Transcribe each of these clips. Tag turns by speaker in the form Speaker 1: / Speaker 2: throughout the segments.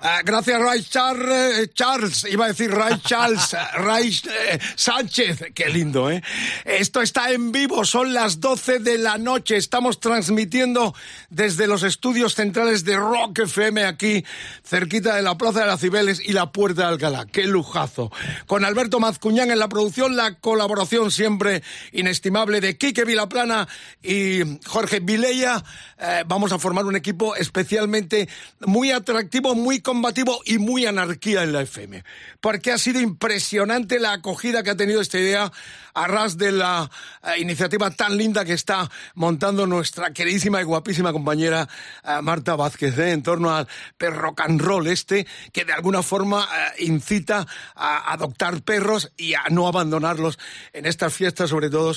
Speaker 1: Ah, gracias, Ray Charles, eh, Charles, iba a decir Ray Charles, eh, Ray eh, Sánchez, qué lindo, ¿eh? Esto está en vivo, son las 12 de la noche, estamos transmitiendo desde los estudios centrales de Rock FM aquí, cerquita de la Plaza de las Cibeles y la Puerta de Alcalá, qué lujazo. Con Alberto Mazcuñán en la producción, la colaboración siempre inestimable de Quique Vilaplana y Jorge Vilella, eh, vamos a formar un equipo especialmente muy atractivo, muy combativo y muy anarquía en la FM. Porque ha sido impresionante la acogida que ha tenido esta idea a ras de la eh, iniciativa tan linda que está montando nuestra queridísima y guapísima compañera eh, Marta Vázquez ¿eh? en torno al perro and roll este que de alguna forma eh, incita a adoptar perros y a no abandonarlos en estas fiestas sobre todo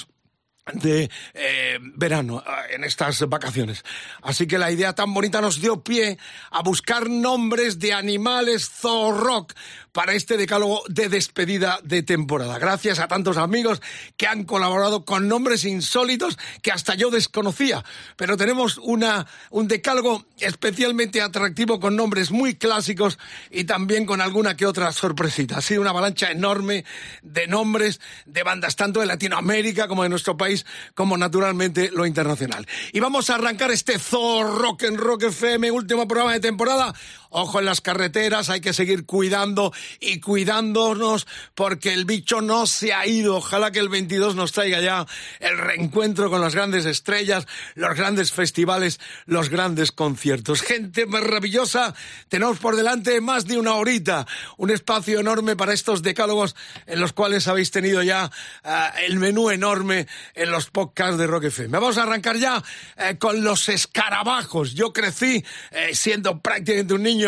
Speaker 1: de eh, verano, eh, en estas vacaciones. Así que la idea tan bonita nos dio pie a buscar nombres de animales zorrock para este decálogo de despedida de temporada. Gracias a tantos amigos que han colaborado con nombres insólitos que hasta yo desconocía. Pero tenemos una, un decálogo especialmente atractivo con nombres muy clásicos y también con alguna que otra sorpresita. Ha sido una avalancha enorme de nombres de bandas tanto de Latinoamérica como de nuestro país, como naturalmente lo internacional. Y vamos a arrancar este Thor Rock en Rock FM, último programa de temporada. Ojo en las carreteras, hay que seguir cuidando y cuidándonos porque el bicho no se ha ido. Ojalá que el 22 nos traiga ya el reencuentro con las grandes estrellas, los grandes festivales, los grandes conciertos. Gente maravillosa, tenemos por delante más de una horita, un espacio enorme para estos decálogos en los cuales habéis tenido ya ah, el menú enorme en los podcasts de Rock FM. Vamos a arrancar ya eh, con los escarabajos. Yo crecí eh, siendo prácticamente un niño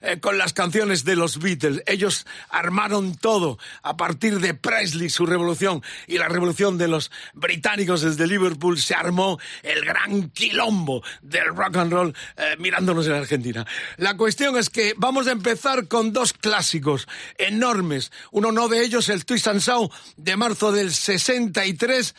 Speaker 1: eh, con las canciones de los Beatles. Ellos armaron todo a partir de Presley, su revolución, y la revolución de los británicos desde Liverpool se armó el gran quilombo del rock and roll eh, mirándonos en Argentina. La cuestión es que vamos a empezar con dos clásicos enormes. Uno no de ellos, el Twist and Shout de marzo del 63.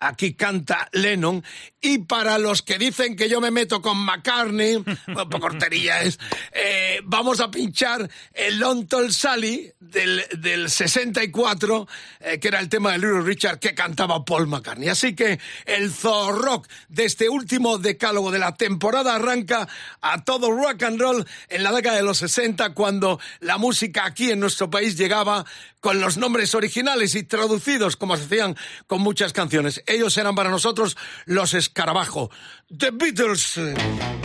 Speaker 1: Aquí canta Lennon. Y para los que dicen que yo me meto con McCartney, un poco hortería es, eh, vamos a pinchar el Long Tall Sally del, del 64, eh, que era el tema de Little Richard que cantaba Paul McCartney. Así que el Thor Rock de este último decálogo de la temporada arranca a todo rock and roll en la década de los 60, cuando la música aquí en nuestro país llegaba con los nombres originales y traducidos, como se hacían con muchas canciones. Ellos eran para nosotros los escarabajo. The Beatles.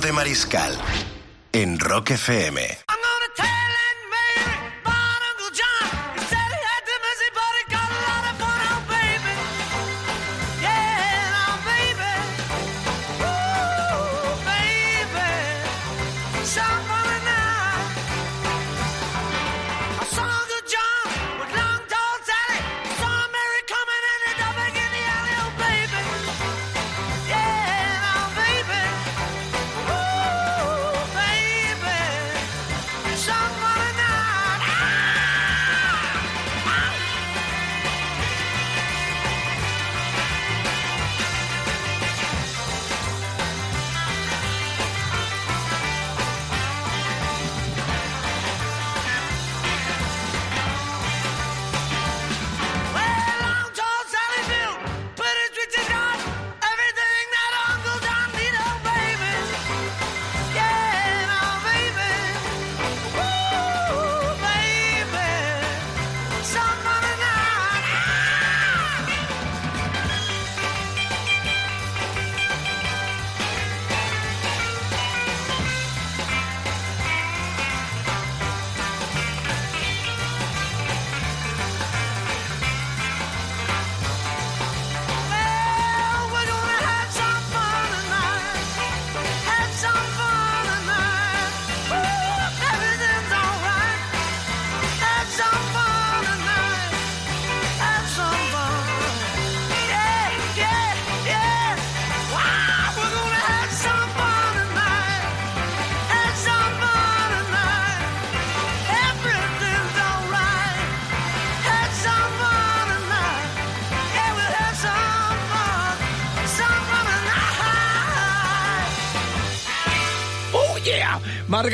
Speaker 2: De Mariscal en Rock FM.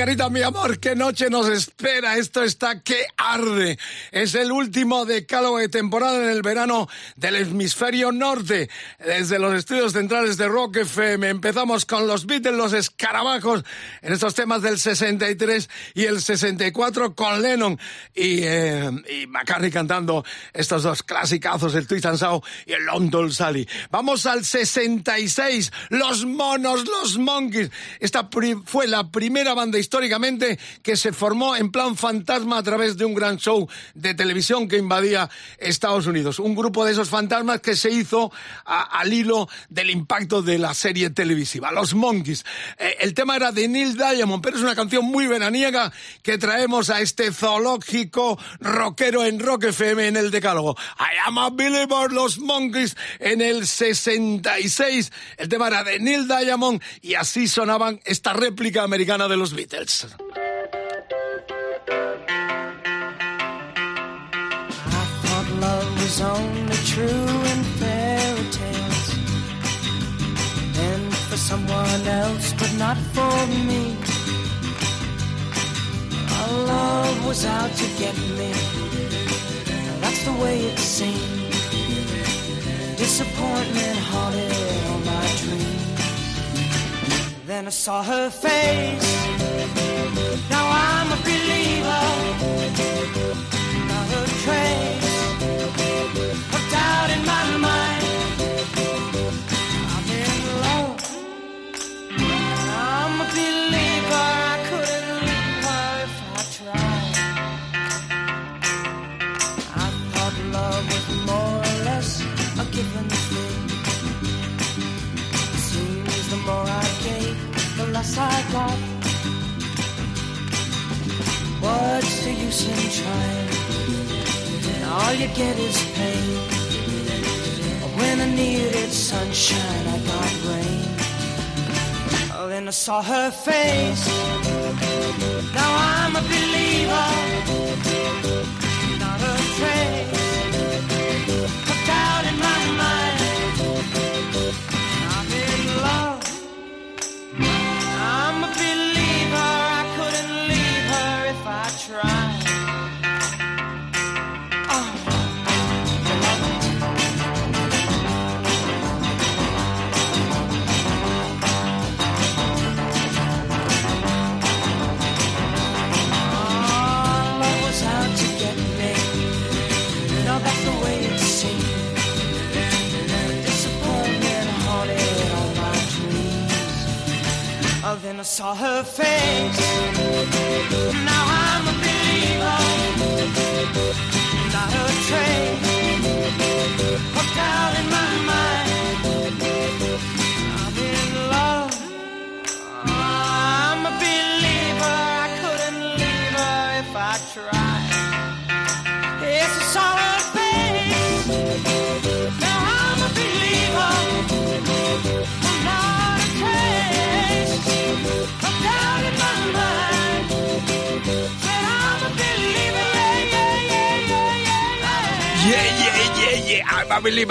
Speaker 1: Margarita, mi amor, qué noche nos espera. Esto está que arde. Es el último decálogo de temporada en el verano del hemisferio norte. Desde los estudios centrales de Rock FM empezamos con los Beatles, los escarabajos, en estos temas del 63 y el 64 con Lennon y, eh, y McCartney cantando estos dos clasicazos, el Twist and Shout y el London Sally. Vamos al 66, los monos, los monkeys. Esta fue la primera banda históricamente que se formó en plan fantasma a través de un gran show de televisión que invadía Estados Unidos. Un grupo de esos fantasmas que se hizo al hilo del impacto de la serie televisiva, los monkeys. Eh, el tema era de Neil Diamond, pero es una canción muy veraniega que traemos a este zoológico rockero en Rock FM en el decálogo. I am a believer, los monkeys en el 66. El tema era de Neil Diamond y así sonaban esta réplica americana de los Beatles.
Speaker 3: Was only true in fairy tales and for someone else, but not for me. Our love was out to get me. That's the way it seemed. Disappointment haunted all my dreams. Then I saw her face. Now I'm a believer What's the use in trying? All you get is pain. When I needed sunshine, I got rain. Oh, then I saw her face. Now I'm a believer. Saw her face. Now I'm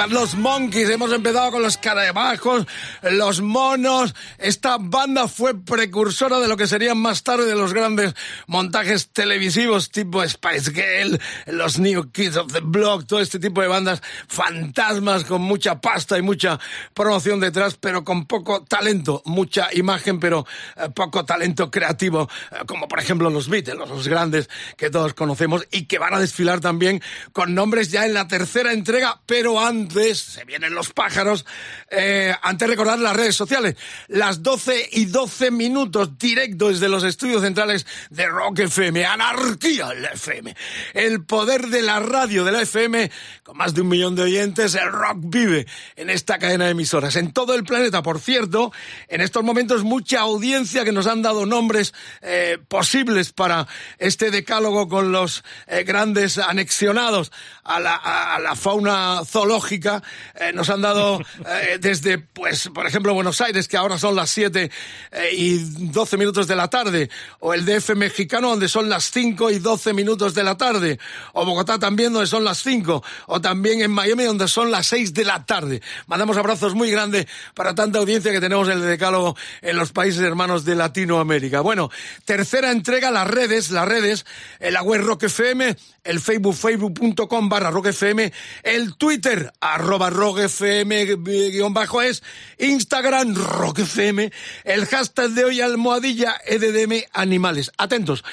Speaker 1: Los Monkeys. Hemos empezado con los carabajos, los monos. Esta banda fue precursora de lo que serían más tarde de los grandes montajes televisivos tipo Spice Girl, los New Kids of the Block, todo este tipo de bandas fantasmas con mucha pasta y mucha promoción detrás, pero con poco talento, mucha imagen, pero eh, poco talento creativo, eh, como por ejemplo los Beatles, los grandes que todos conocemos y que van a desfilar también con nombres ya en la tercera entrega, pero antes, se vienen los pájaros, eh, antes recordar las redes sociales, las 12 y 12 minutos directo desde los estudios centrales de Rock FM, anarquía en la FM, el poder de la radio de la FM, con más de un millón de oyentes, el rock vive en esta cadena de emisoras, en todo el planeta, por cierto, en estos momentos mucha audiencia que nos han dado nombres eh, posibles para este decálogo con los eh, grandes anexionados a la, a- a la fauna zoológica, eh, nos han dado desde, pues, por ejemplo, Buenos Aires, que ahora son las 7 eh, y 12 minutos de la tarde, o el DF mexicano, donde son las 5 y 12 minutos de la tarde, o Bogotá también, donde son las 5, o también en Miami, donde son las 6 de la tarde. Mandamos abrazos muy grandes para tanta audiencia que tenemos en el decálogo en los países hermanos de Latinoamérica. Bueno, tercera entrega, las redes, las redes, en la web Rock FM, el Facebook, facebook.com barra Rock FM, el Twitter, arroba Rock FM guion bajo es, Instagram Rock FM, el hashtag de hoy almohadilla EDDM Animales. Atentos,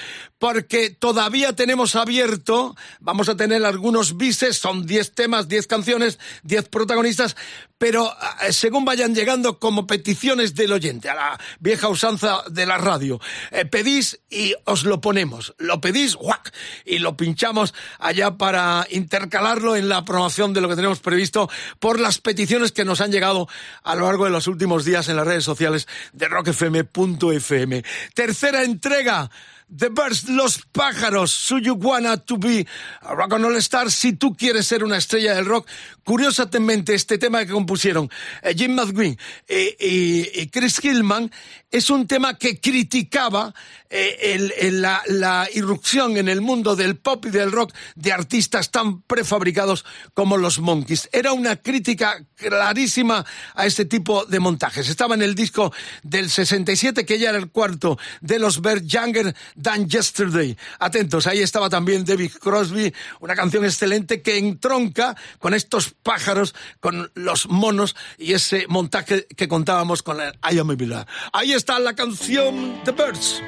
Speaker 1: porque todavía tenemos abierto, vamos a tener algunos bises, son 10 temas, 10 canciones, 10 protagonistas, pero eh, según vayan llegando como peticiones del oyente, a la vieja usanza de la radio, eh, pedís y os lo ponemos, lo pedís, ¡guac! y lo pinchamos allá para intercalarlo en la promoción de lo que tenemos previsto por las peticiones que nos han llegado a lo largo de los últimos días en las redes sociales de rockfm.fm. Tercera entrega. The Birds, Los Pájaros, So You Wanna To Be a Rock and All Star, si tú quieres ser una estrella del rock. Curiosamente, este tema que compusieron eh, Jim McGuinn eh, y, y Chris Hillman es un tema que criticaba eh, el- el- la, la irrupción en el mundo del pop y del rock de artistas tan prefabricados como los Monkeys. Era una crítica clarísima a este tipo de montajes. Estaba en el disco del 67, que ya era el cuarto de los Bert Younger Than Yesterday. Atentos, ahí estaba también David Crosby, una canción excelente que entronca con estos pájaros, con los monos y ese montaje que contábamos con el I Am a Believer. Ahí está la canción The Birds.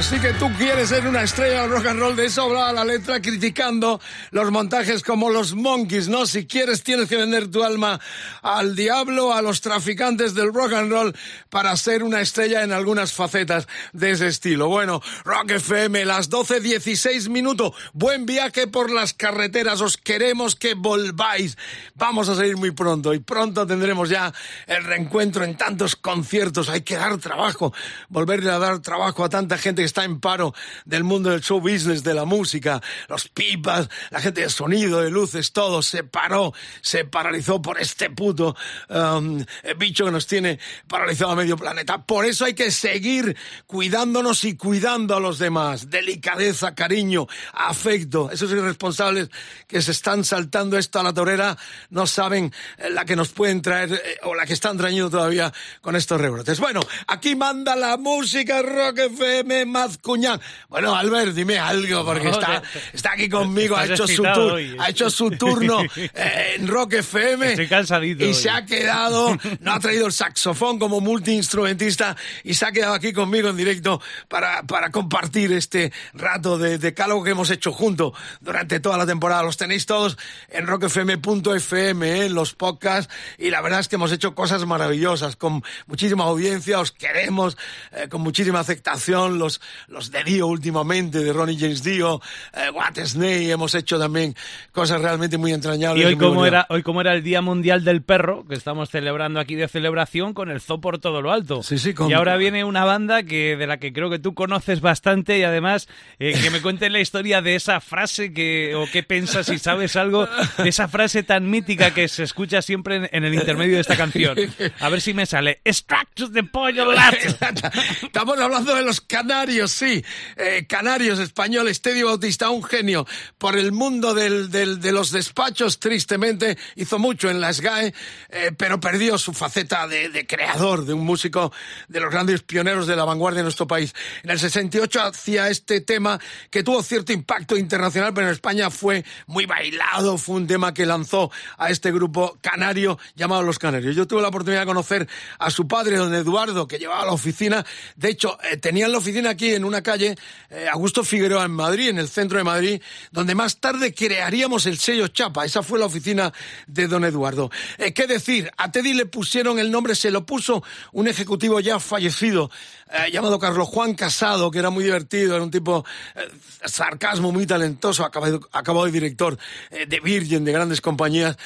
Speaker 1: Así que tú quieres ser una estrella del rock and roll, de eso hablaba la letra, criticando los montajes como los monkeys, ¿no? Si quieres, tienes que vender tu alma al diablo, a los traficantes del rock and roll, para ser una estrella en algunas facetas de ese estilo. Bueno, Rock FM, las 12.16 minutos. Buen viaje por las carreteras, os queremos que volváis. Vamos a salir muy pronto y pronto tendremos ya el reencuentro en tantos conciertos. Hay que dar trabajo, volverle a dar trabajo a tanta gente que está en paro del mundo del show business, de la música, los pipas, la gente de sonido, de luces, todo se paró, se paralizó por este puto um, bicho que nos tiene paralizado a medio planeta. Por eso hay que seguir cuidándonos y cuidando a los demás. Delicadeza, cariño, afecto. Esos irresponsables que se están saltando esto a la torera no saben eh, la que nos pueden traer eh, o la que están trayendo todavía con estos rebrotes. Bueno, aquí manda la música Rock FM Mazcuñán. Bueno, Albert, dime algo porque
Speaker 4: No,
Speaker 1: está,
Speaker 4: te-
Speaker 1: está aquí conmigo, ha hecho, su ha hecho su turno eh, en Rock FM
Speaker 4: Estoy cansadito
Speaker 1: y
Speaker 4: hoy.
Speaker 1: se ha quedado, no ha traído el saxofón como multiinstrumentista y se ha quedado aquí conmigo en directo para, para compartir este rato de decálogo que hemos hecho juntos durante toda la temporada. Los tenéis todos en rockfm.fm, en los podcasts y la verdad es que hemos hecho cosas maravillosas con muchísima audiencia, os queremos eh, con muchísima aceptación, los, los de Dio últimamente, de Ronnie James Dio, eh, What Snake, hemos hecho también cosas realmente muy entrañables.
Speaker 4: Y hoy como, era, hoy como era el Día Mundial del Perro, que estamos celebrando aquí de celebración con el zoo por todo lo alto.
Speaker 1: Sí, sí, con-
Speaker 4: Y ahora viene una banda que de la que creo que tú conoces bastante y además eh, que me cuentes la historia de esa frase que o qué piensas si sabes algo de esa frase tan mítica que se escucha siempre en, en el intermedio de esta canción. A ver si me sale. Extract the pollo lato.
Speaker 1: Estamos hablando de los canarios, sí. Eh, canarios españoles. Teddy Bautista, un genio por el mundo de los despachos, tristemente. Hizo mucho en la SGAE, eh, pero perdió su faceta de, de creador, de un músico de los grandes pioneros de la vanguardia de nuestro país. En el 68 hacía este tema que tuvo cierto impacto internacional, pero en España fue muy bailado. Fue un tema que lanzó a este grupo canario llamado Los Canarios. Yo tuve la oportunidad de conocer a su padre, don Eduardo, que llevaba la oficina. De hecho, eh, tenían la oficina aquí en una calle, eh, Augusto Figueroa, en Madrid, en el centro de Madrid, donde más tarde crearíamos el sello Chapa. Esa fue la oficina de don Eduardo. Eh, ¿Qué decir? A Teddy le pusieron el nombre, se lo puso un ejecutivo ya fallecido, eh, llamado Carlos Juan Casado, que era muy divertido, era un tipo eh, sarcasmo muy talentoso, acabado, acabado de director eh, de Virgin, de grandes compañías,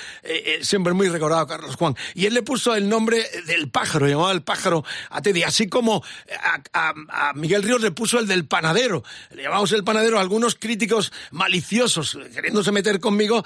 Speaker 1: siempre muy recordado Carlos Juan. Y él le puso el nombre del pájaro, llamaba el pájaro a Teddy, así como a, Miguel Ríos le puso el del panadero, le llamamos el panadero, algunos críticos maliciosos, queriéndose meter conmigo,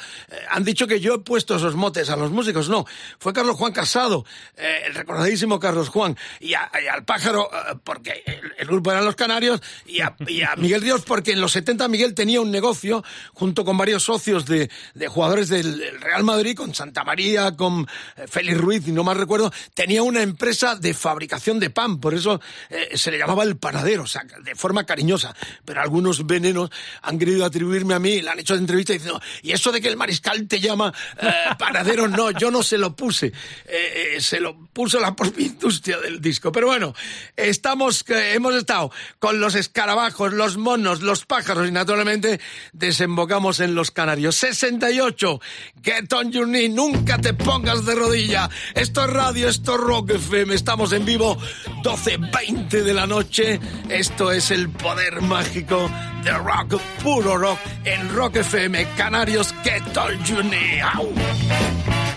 Speaker 1: han dicho que yo he puesto esos motes a los músicos, no, fue Carlos Juan Casado, el recordadísimo Carlos Juan, y, al pájaro, porque el, el grupo eran los canarios, y a, y a Miguel Ríos porque en los 70 Miguel tenía un negocio junto con varios socios de, de jugadores del Real Madrid, con Santa María, con eh, Félix Ruiz, y no más recuerdo, tenía una empresa de fabricación de pan, por eso eh, se le llamaba el panadero, o sea, de forma cariñosa. Pero algunos venenos han querido atribuirme a mí, le han hecho entrevistas diciendo, y eso de que el mariscal te llama eh, panadero, no, yo no se lo puse, eh, eh, se lo puso la propia industria del disco. Pero bueno, estamos, hemos estado con los escarabajos, los monos, los pájaros y naturalmente desembocamos en los canarios. 68, Get on your knee, nunca te pongas de rodilla. Esto es radio, esto es Rock FM, estamos en vivo 12.20 de la noche. Esto es el poder mágico de rock, puro rock, en Rock FM, Canarios, Get on your knee. ¡Au!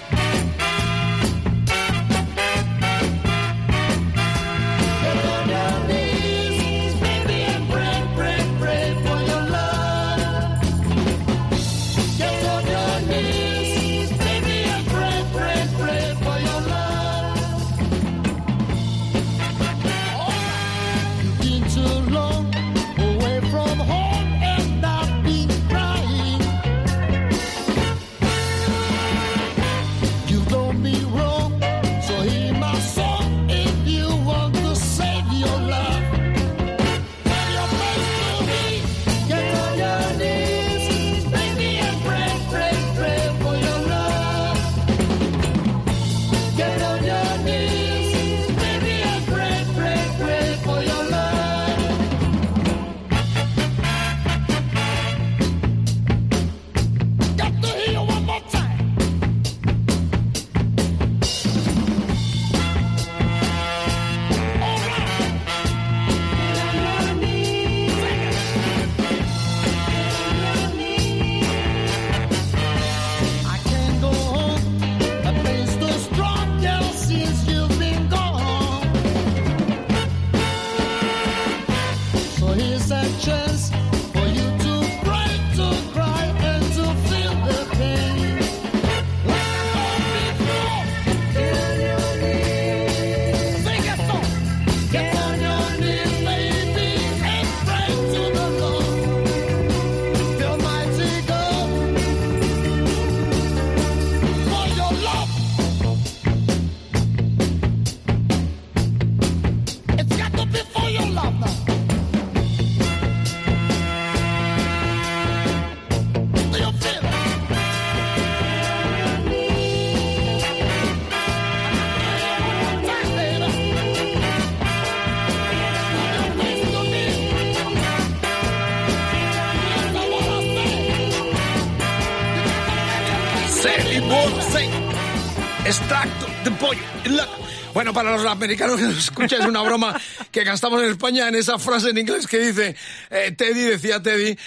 Speaker 1: Bueno, para los americanos que es una broma que gastamos en España en esa frase en inglés que dice eh, Teddy, decía Teddy,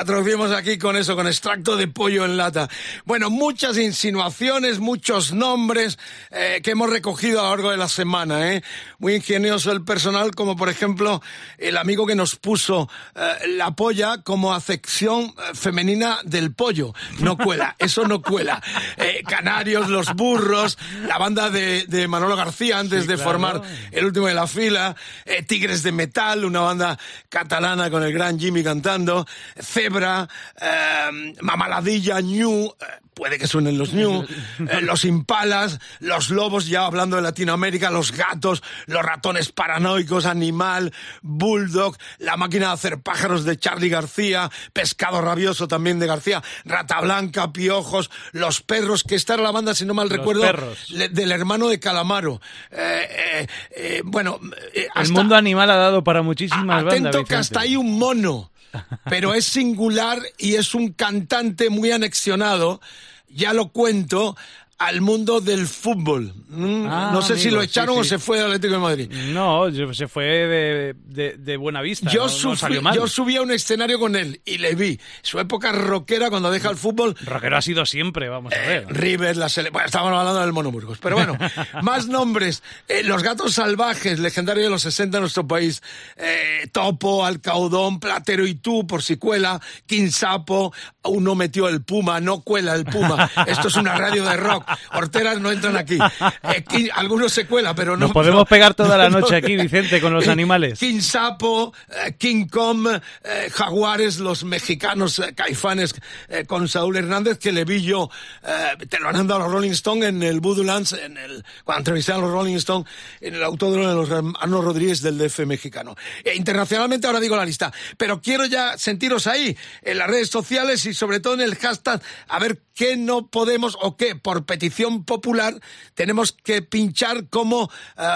Speaker 1: la traducimos aquí con eso, con extracto de pollo en lata. Bueno, muchas insinuaciones, muchos nombres eh, que hemos recogido a lo largo de la semana. ¿eh? Muy ingenioso el personal, como por ejemplo el amigo que nos puso eh, la polla como acepción femenina del pollo. No cuela, eso no cuela. Eh, canarios, los burros, la banda de, de Manolo García antes de
Speaker 4: claro.
Speaker 1: formar el último de la fila, Tigres de Metal, una banda catalana con el gran Jimmy cantando, Zebra, eh, Mamaladilla, New, eh, puede que suenen los New, eh, los Impalas, los Lobos, ya hablando de Latinoamérica, los Gatos, los Ratones Paranoicos, Animal, Bulldog, La Máquina de Hacer Pájaros de Charlie García, Pescado Rabioso también de García, Rata Blanca, Piojos, Los Perros, que esta era la banda, si no mal
Speaker 4: Los
Speaker 1: recuerdo, le- del hermano de Calamaro. Eh, eh, bueno, eh,
Speaker 4: El
Speaker 1: hasta-
Speaker 4: mundo animal ha dado para muchísimas bandas.
Speaker 1: Atento que hasta hay un mono, pero es singular y es un cantante muy anexionado, ya lo cuento, al mundo del fútbol. Mm,
Speaker 4: Ah,
Speaker 1: no sé si lo
Speaker 4: sí,
Speaker 1: echaron o se fue del Atlético de Madrid.
Speaker 4: No, yo- se fue de, de, de buena vista.
Speaker 1: Yo,
Speaker 4: no, no
Speaker 1: sufrí-
Speaker 4: salió mal.
Speaker 1: yo subí a un escenario con él y le vi. Su época rockera cuando deja el fútbol
Speaker 4: Rockero ha sido siempre, vamos a ver.
Speaker 1: River, la sele... Bueno, estábamos hablando del Mono Burgos. Pero bueno, más nombres. Eh, los gatos salvajes, legendario de los 60 en nuestro país. Eh, Topo, Alcaudón, Platero y tú, por si cuela. Quinsapo, uno metió el Puma, no cuela el Puma. Esto es una radio de rock. Horteras no entran aquí. Eh, algunos se cuela, pero no.
Speaker 4: Nos podemos
Speaker 1: no-
Speaker 4: pegar toda la
Speaker 1: no-
Speaker 4: noche aquí, Vicente, con los animales.
Speaker 1: King Sapo, eh, King Kong, eh, Jaguares, los mexicanos caifanes con Saúl Hernández, que le vi yo, te lo han dado a los Rolling Stone en el Voodoo Lands, en el, cuando entrevisté a los Rolling Stone, en el autódromo de los hermanos Rodríguez del DF mexicano. Internacionalmente ahora digo la lista, pero quiero ya sentiros ahí, en las redes sociales y sobre todo en el hashtag, a ver qué no podemos o qué, por petición popular, tenemos que pinchar como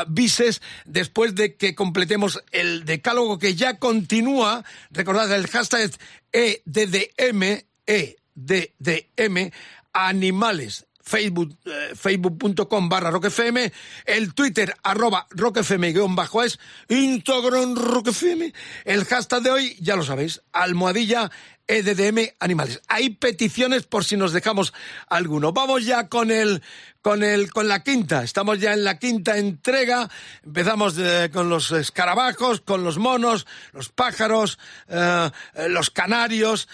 Speaker 1: bises después de que completemos el decálogo que ya continúa. Recordad, el hashtag es EDDM, EDDM, animales. Facebook, eh, facebook.com barra roquefm, el Twitter arroba roquefm guion bajo es, Instagram roquefm, el hashtag de hoy, ya lo sabéis, almohadilla EDDM animales. Hay peticiones por si nos dejamos alguno. Vamos ya con el, con el, con la quinta. Estamos ya en la quinta entrega. Empezamos eh, con los escarabajos, con los monos, los pájaros, eh, eh, los canarios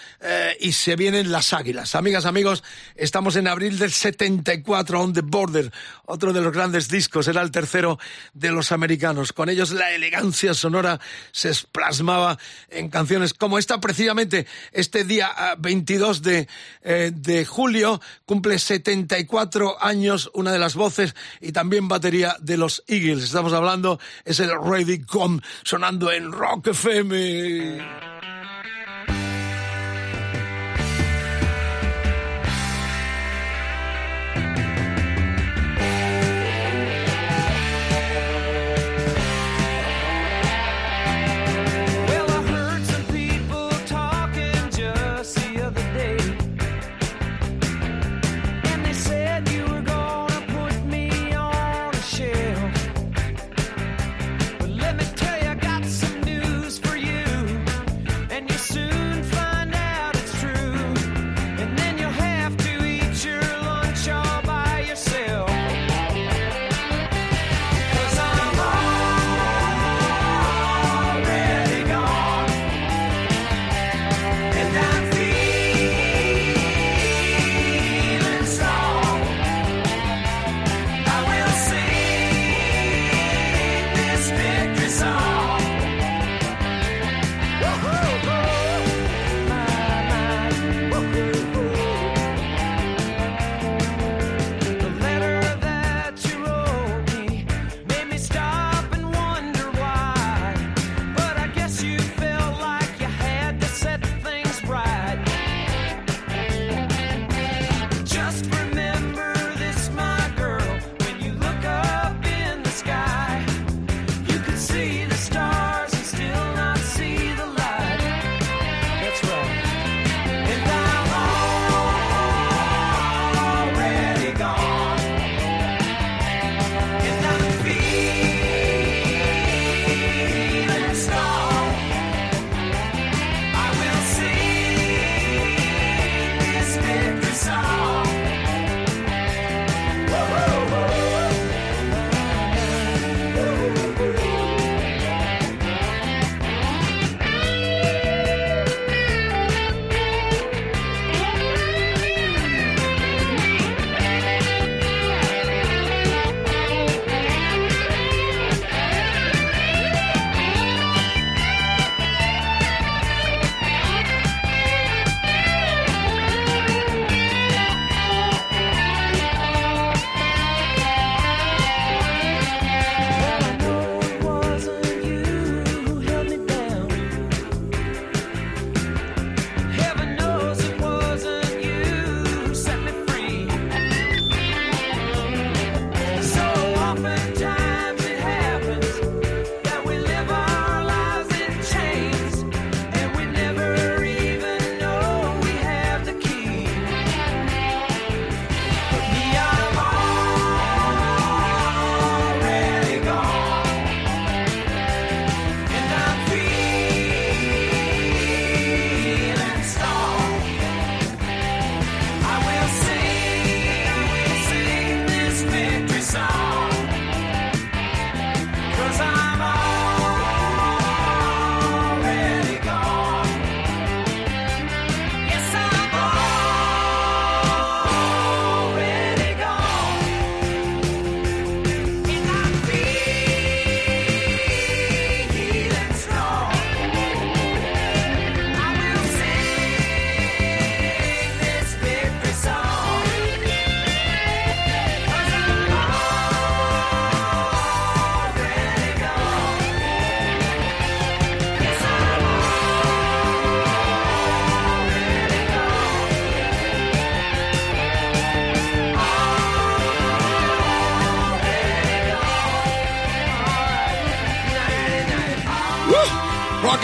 Speaker 1: y se vienen las águilas. Amigas, amigos, estamos en abril del 74, On the Border, otro de los grandes discos, era el tercero de los americanos. Con ellos la elegancia sonora se plasmaba en canciones como esta, precisamente este día ah, 22 de, eh, de julio, cumple 74 años una de las voces y también batería de los Eagles. Estamos hablando, es el Ready Come sonando en Rock FM.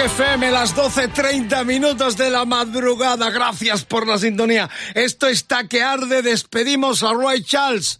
Speaker 1: FM, las 12.30 minutos de la madrugada. Gracias por la sintonía. Esto está que arde. Despedimos a Roy Charles.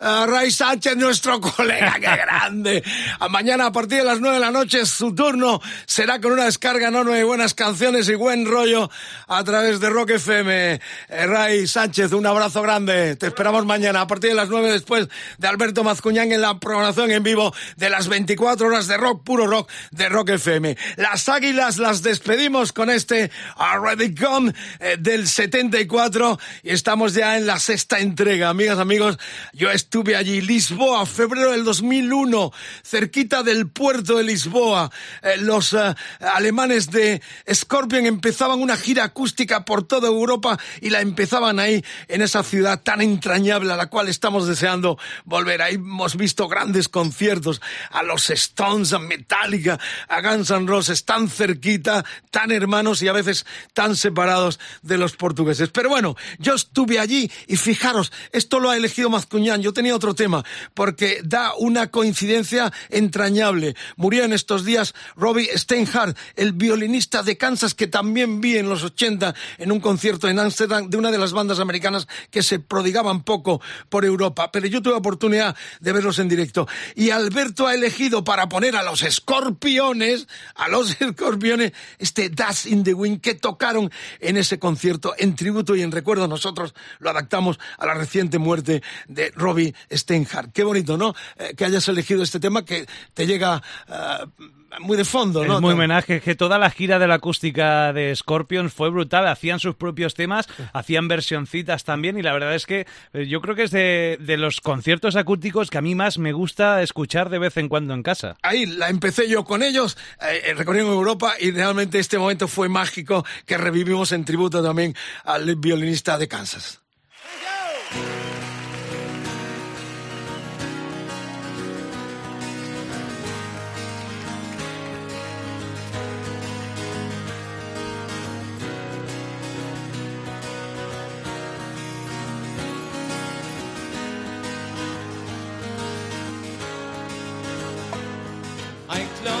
Speaker 1: A Ray Sánchez, nuestro colega, qué grande. Mañana a partir de las nueve de la noche su turno será con una descarga enorme de buenas canciones y buen rollo a través de Rock FM. Eh, Ray Sánchez, un abrazo grande. Te esperamos mañana a partir de las nueve después de Alberto Mazcuñán en la programación en vivo de las 24 horas de rock, puro rock de Rock FM. Las águilas las despedimos con este Already Gone eh, del 74 y estamos ya en la sexta entrega. Amigas, amigos, yo estuve allí, Lisboa, febrero del 2001, cerquita del puerto de Lisboa. Eh, los eh, alemanes de Scorpion empezaban una gira acústica por toda Europa y la empezaban ahí, en esa ciudad tan entrañable a la cual estamos deseando volver. Ahí hemos visto grandes conciertos, a los Stones, a Metallica, a Guns N' Roses, tan cerquita, tan hermanos y a veces tan separados de los portugueses. Pero bueno, yo estuve allí y fijaros, esto lo ha elegido Mazcuñán. Yo tenía otro tema, porque da una coincidencia entrañable. Murió en estos días Robbie Steinhardt, el violinista de Kansas que también vi en los 80 en un concierto en Ámsterdam de una de las bandas americanas que se prodigaban poco por Europa. Pero yo tuve oportunidad de verlos en directo. Y Alberto ha elegido para poner a los escorpiones, a los escorpiones, este Dust in the Wind que tocaron en ese concierto en tributo y en recuerdo. Nosotros lo adaptamos a la reciente muerte de Robbie Steinhardt. Qué bonito, ¿no? Eh, que hayas elegido este tema que te llega eh, muy de fondo, ¿no?
Speaker 4: Es muy homenaje, que toda la gira de la acústica de Scorpions fue brutal, hacían sus propios temas, hacían versioncitas también y la verdad es que eh, yo creo que es de, de los conciertos acústicos que a mí más me gusta escuchar de vez en cuando en casa.
Speaker 1: Ahí la empecé yo con ellos, eh, recorriendo Europa y realmente este momento fue mágico que revivimos en tributo también al violinista de Kansas.
Speaker 5: I close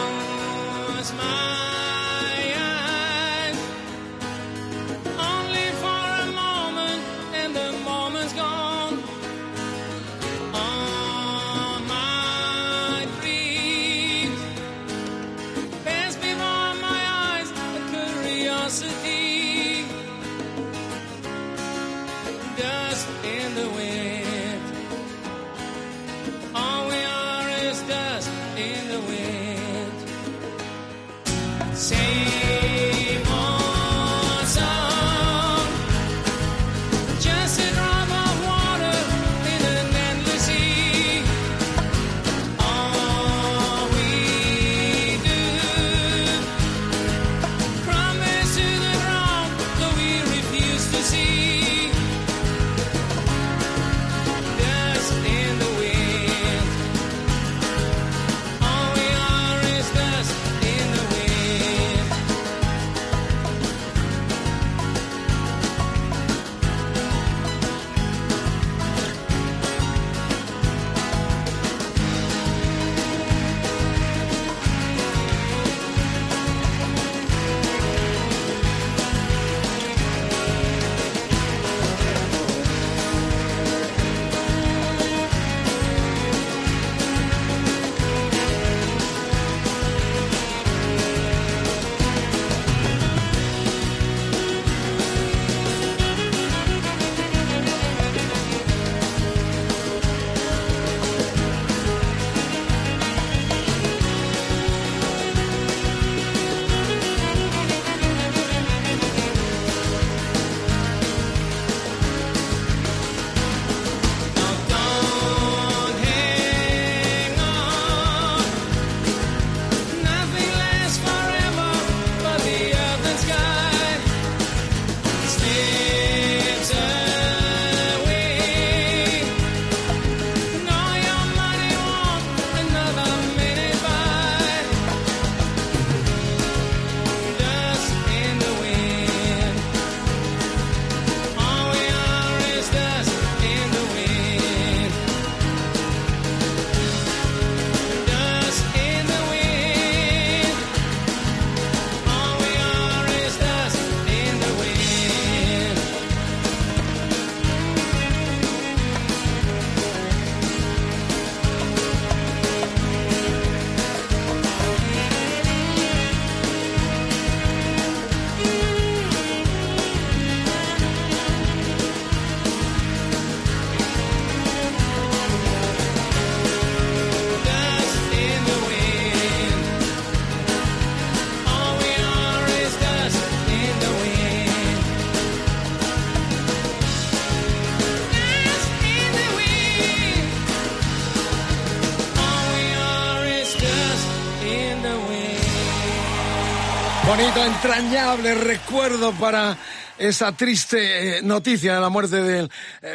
Speaker 1: Bonito, entrañable recuerdo para esa triste eh, noticia de la muerte del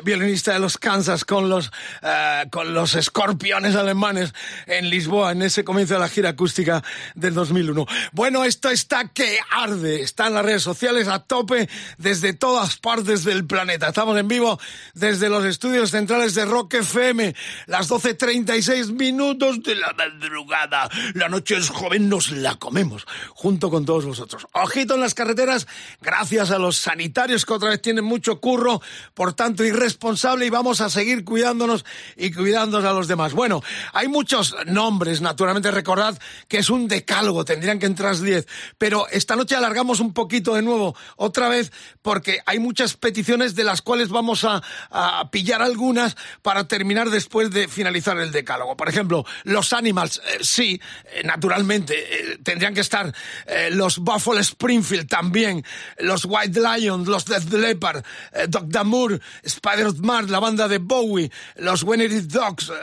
Speaker 1: violinista de los Kansas con los, eh, con los escorpiones alemanes en Lisboa en ese comienzo de la gira acústica del 2001. Bueno, esto está que arde, está en las redes sociales a tope desde todas partes del planeta. Estamos en vivo desde los estudios centrales de Rock FM, las 12.36 minutos de la madrugada. La noche es joven, nos la comemos junto con todos vosotros. Ojito en las carreteras, gracias a los sanitarios que otra vez tienen mucho curro, por tanto irresponsable y vamos a seguir cuidándonos y cuidándonos a los demás. Bueno, hay muchos nombres, naturalmente recordad que es un decálogo, tendrían que entrar 10, pero esta noche alargamos un poquito de nuevo, otra vez, porque hay muchas peticiones de las cuales vamos a, a pillar algunas para terminar después de finalizar el decálogo. Por ejemplo, los Animals, eh, sí, eh, naturalmente, eh, tendrían que estar los Buffalo Springfield también, los White Lions, los Death Leopard, Doc Damour, Spider-Man, la banda de Bowie, los When Dogs, eh,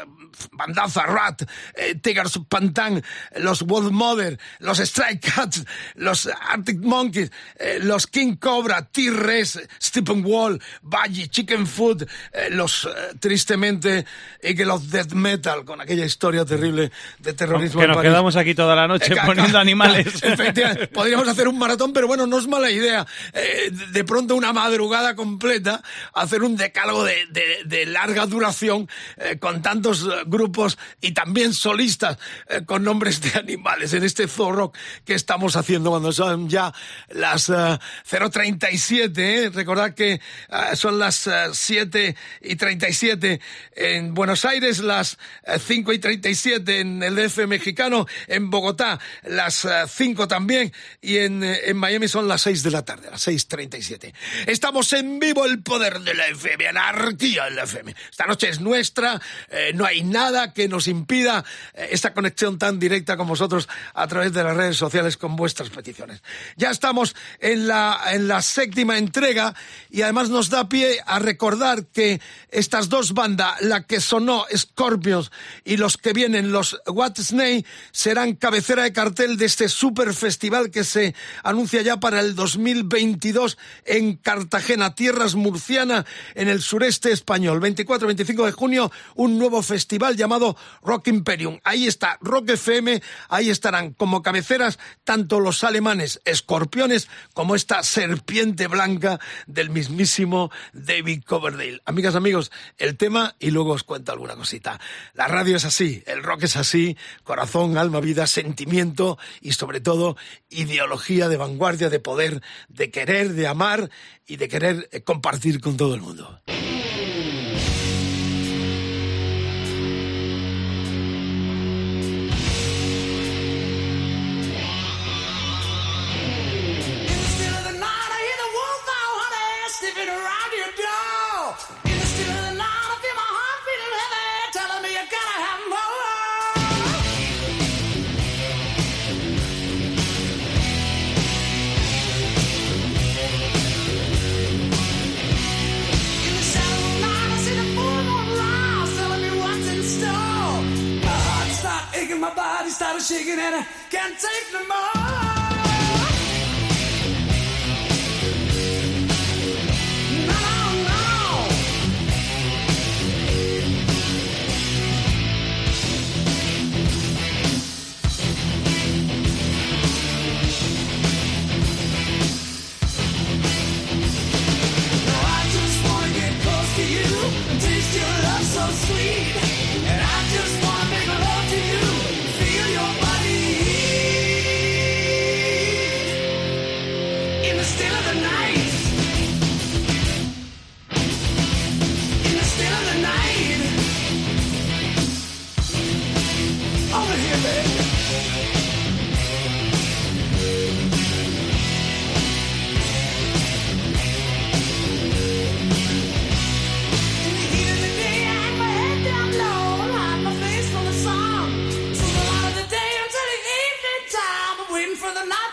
Speaker 1: Bandaza Rat, eh, Tigers Pantan, los Wolf Mother, los Strike Cats, los Arctic Monkeys, eh, los King Cobra, T-Rex, Stephen Wall, Baggy, Chicken Food, eh, los eh, tristemente Eagle of Death Metal, con aquella historia terrible de terrorismo.
Speaker 4: Que nos
Speaker 1: París.
Speaker 4: quedamos aquí toda la noche poniendo animales.
Speaker 1: Efectivamente, podríamos hacer un maratón, pero bueno, no es mala idea. De- pronto una madrugada completa, hacer un decálogo de, de- de larga duración con tantos grupos y también solistas eh, con nombres de animales en este Zoo Rock que estamos haciendo cuando son ya las eh, 0.37. ¿eh? Recordad que eh, son las eh, 7 y 37 en Buenos Aires, las eh, 5 y 37 en el DF mexicano, en Bogotá las eh, 5 también y en, en Miami son las 6 de la tarde, las 6.37. Estamos en vivo el poder de la FM, anarquía en la FM. Esta noche es nuestra, eh, no hay nada que nos impida eh, esta conexión tan directa con vosotros a través de las redes sociales con vuestras peticiones. Ya estamos en la, en la séptima entrega y además nos da pie a recordar que estas dos bandas, la que sonó Scorpions y los que vienen, los What Snake, serán cabecera de cartel de este super festival que se anuncia ya para el 2022 en Cartagena, tierras murciana, en el sureste español. 24-25 de junio, un nuevo festival llamado Rock Imperium. Ahí está Rock FM, ahí estarán como cabeceras tanto los alemanes escorpiones como esta serpiente blanca del mismísimo David Coverdale. Amigas, amigos, el tema y luego os cuento alguna cosita. La radio es así, el rock es así, corazón, alma, vida, sentimiento y sobre todo ideología de vanguardia, de poder, de querer, de amar y de querer eh, compartir con todo el mundo.
Speaker 3: Started shaking, and I can't take no more.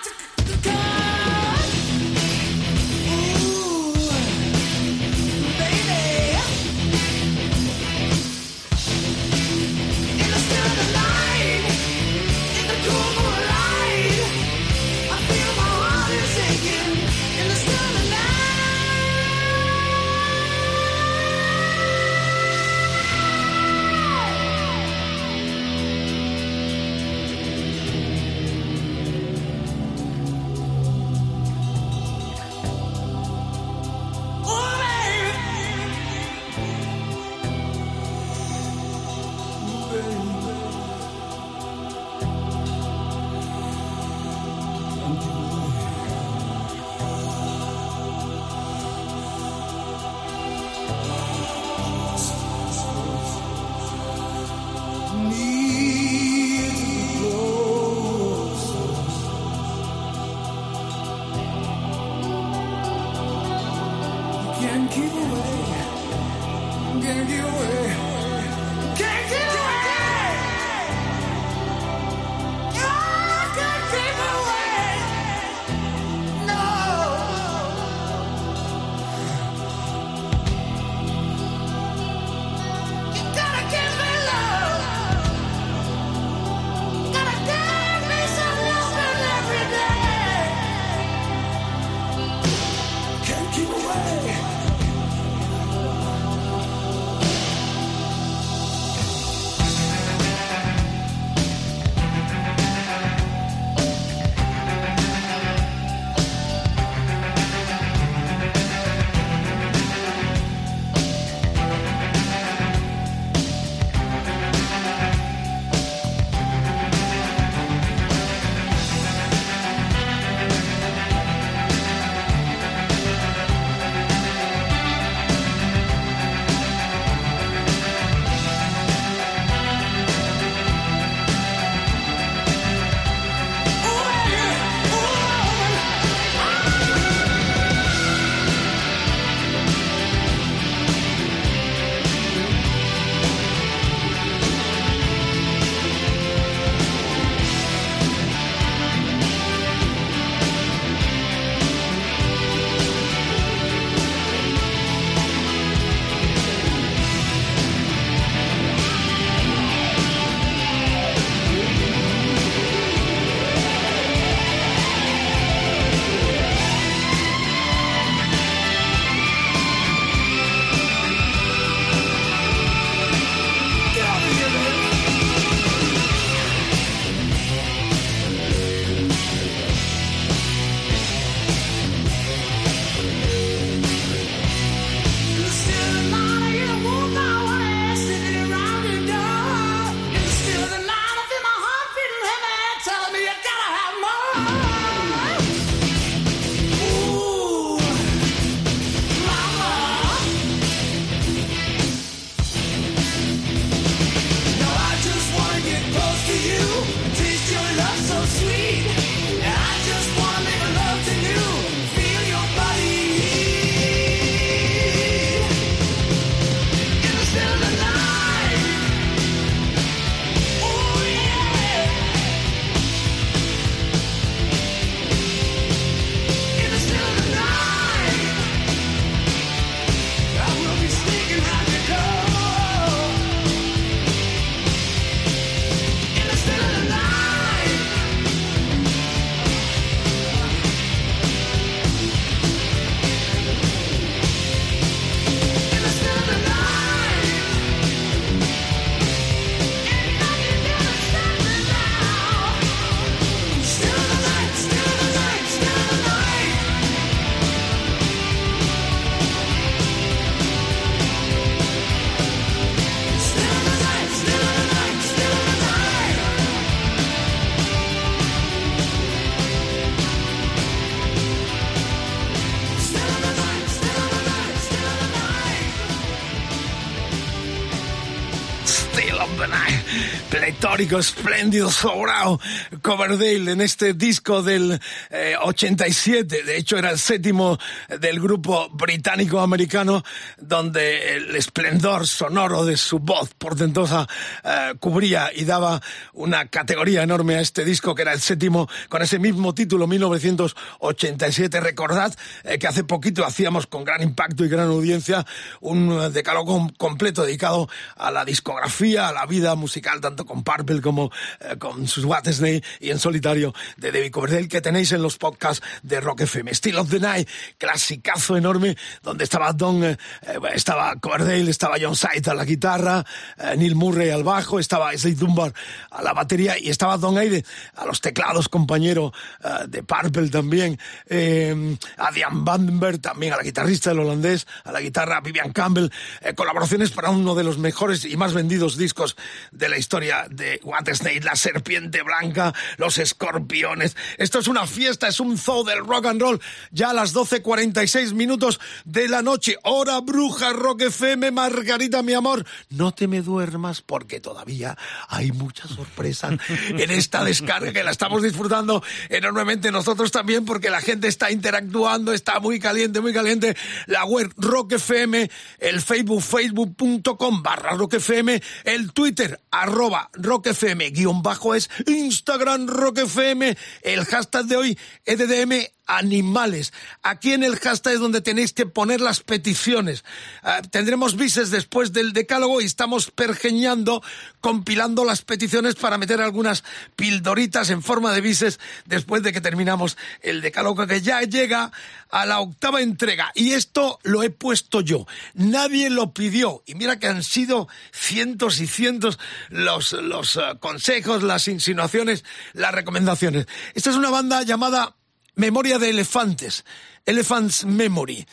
Speaker 3: To
Speaker 1: pletórico, espléndido, sobrado, Coverdale en este disco del eh, 87, de hecho era el séptimo del grupo británico-americano, donde el esplendor sonoro de su voz portentosa eh, cubría y daba una categoría enorme a este disco, que era el séptimo, con ese mismo título, 1987. Recordad eh, que hace poquito hacíamos con gran impacto y gran audiencia un eh, decálogo completo dedicado a la discografía, a la vida musical, tanto con Purple como eh, con sus Disney y en solitario de David Coverdale, que tenéis en los podcasts de Rock FM. Still of the Night, clasicazo enorme, donde estaba Don, estaba Coverdale, estaba John Sight a la guitarra, eh, Neil Murray al bajo, estaba Slade Dunbar a la batería y estaba Don Aide a los teclados, compañero eh, de Purple también, eh, Adrian Vandenberg también a la guitarrista, el holandés, a la guitarra Vivian Campbell, eh, colaboraciones para uno de los mejores y más vendidos discos de la historia de What la serpiente blanca, los escorpiones. Esto es una fiesta, es un zoo del rock and roll. Ya a las 12.46 minutos de la noche. Hora bruja, Rock FM, Margarita, mi amor. No te me duermas porque todavía hay muchas sorpresas en esta descarga que la estamos disfrutando enormemente nosotros también porque la gente está interactuando, está muy caliente, muy caliente. La web Rock FM, el Facebook, facebook.com barra Rock FM, el Twitter, arroba Rock FM, guion bajo es Instagram Rock FM, el hashtag de hoy, EDDM animales. Aquí en el hashtag es donde tenéis que poner las peticiones. Ah, tendremos bises después del decálogo y estamos pergeñando, compilando las peticiones para meter algunas pildoritas en forma de bises después de que terminamos el decálogo que ya llega a la octava entrega. Y esto lo he puesto yo. Nadie lo pidió. Y mira que han sido cientos y cientos los, ah, consejos, las insinuaciones, las recomendaciones. Esta es una banda llamada Memoria de Elefantes, Elephants Memory.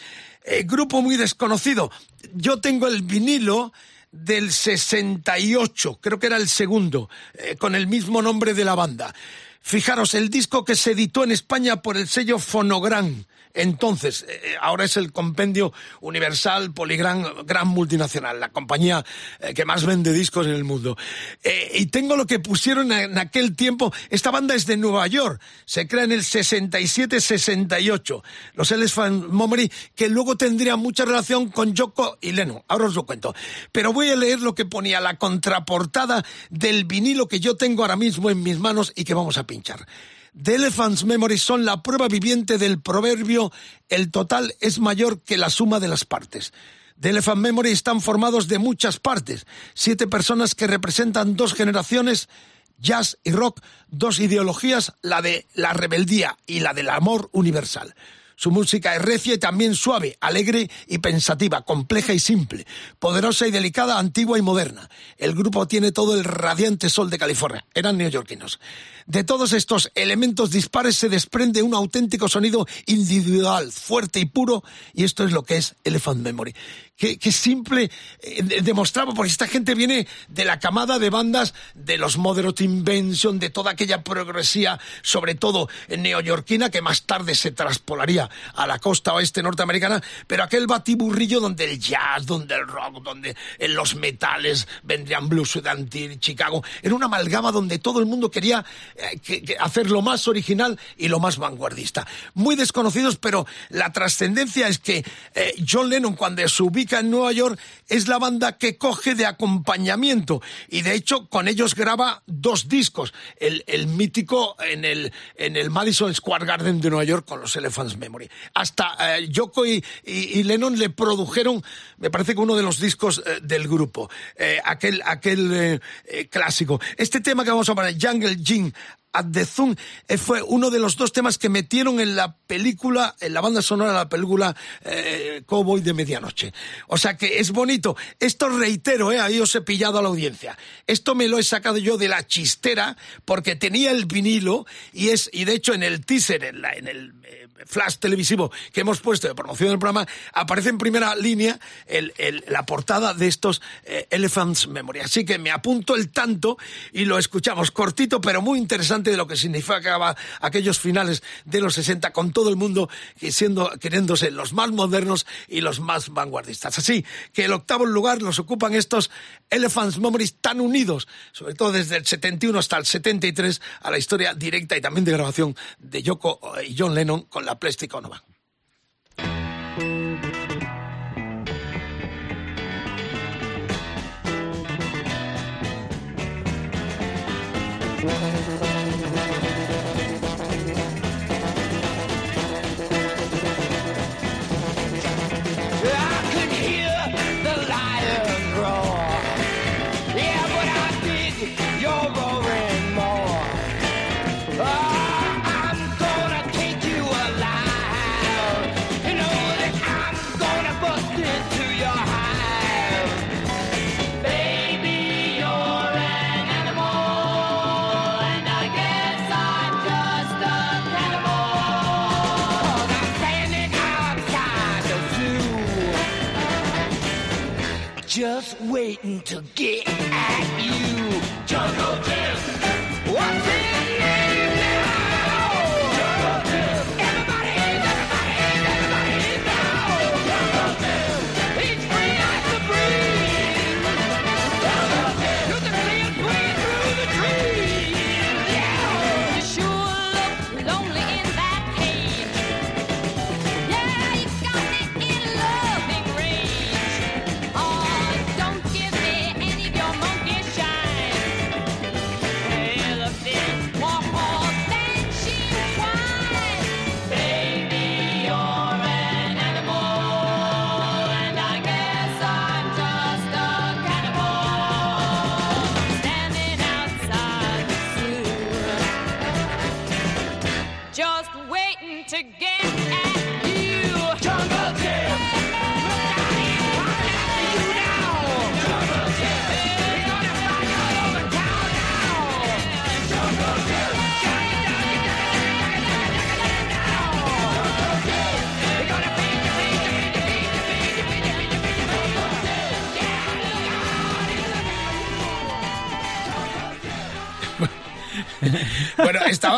Speaker 1: Eh, grupo muy desconocido. Yo tengo el vinilo del 68, creo que era el segundo, eh, con el mismo nombre de la banda. Fijaros, el disco que se editó en España por el sello Fonogram. Entonces, eh, ahora es el compendio universal, Polygram, gran multinacional, la compañía eh, que más vende discos en el mundo. Eh, y tengo lo que pusieron en aquel tiempo. Esta banda es de Nueva York, se crea en el 67-68. Los Elephant Memory, que luego tendrían mucha relación con Yoko y Leno. Ahora os lo cuento. Pero voy a leer lo que ponía la contraportada del vinilo que yo tengo ahora mismo en mis manos y que vamos a pinchar. The Elephant's Memories son la prueba viviente del proverbio el total es mayor que la suma de las partes. The Elephant Memory están formados de muchas partes, siete personas que representan dos generaciones, jazz y rock, dos ideologías, la de la rebeldía y la del amor universal. Su música es recia y también suave, alegre y pensativa, compleja y simple, poderosa y delicada, antigua y moderna. El grupo tiene todo el radiante sol de California. Eran neoyorquinos. De todos estos elementos dispares se desprende un auténtico sonido individual, fuerte y puro, y esto es lo que es Elephant Memory. Que, que simple eh, de- demostraba, porque esta gente viene de la camada de bandas de los Moderate Invention, de toda aquella progresía, sobre todo neoyorquina, que más tarde se traspolaría a la costa oeste norteamericana, pero aquel batiburrillo donde el jazz, donde el rock, donde en los metales vendrían blues estudiantil, Chicago, era una amalgama donde todo el mundo quería eh, que- que hacer lo más original y lo más vanguardista. Muy desconocidos, pero la trascendencia es que eh, John Lennon, cuando se ubica en Nueva York, es la banda que coge de acompañamiento y de hecho con ellos graba dos discos. El, el mítico en el, en el Madison Square Garden de Nueva York con los Elephants Memory. Hasta eh, Yoko y, y- Lennon le produjeron, me parece que uno de los discos eh, del grupo, eh, aquel, aquel clásico. Este tema que vamos a poner, Jungle Gin, At the Zoom eh, fue uno de los dos temas que metieron en la película, en la banda sonora de la película eh, Cowboy de Medianoche. O sea que es bonito. Esto reitero, eh, ahí os he pillado a la audiencia. Esto me lo he sacado yo de la chistera porque tenía el vinilo y es y de hecho en el teaser, en, la- en el eh, flash televisivo que hemos puesto de promoción del programa, aparece en primera línea la portada de estos eh, Elephants Memory. Así que me apunto el tanto y lo escuchamos cortito pero muy interesante de lo que significaba aquellos finales de los 60 con todo el mundo siendo, queriéndose los más modernos y los más vanguardistas. Así que el octavo lugar los ocupan estos Elephants Memories tan unidos, sobre todo desde el 71 hasta el 73, a la historia directa y también de grabación de Yoko y John Lennon la Plastic Ono
Speaker 3: just waiting to get at you. Jungle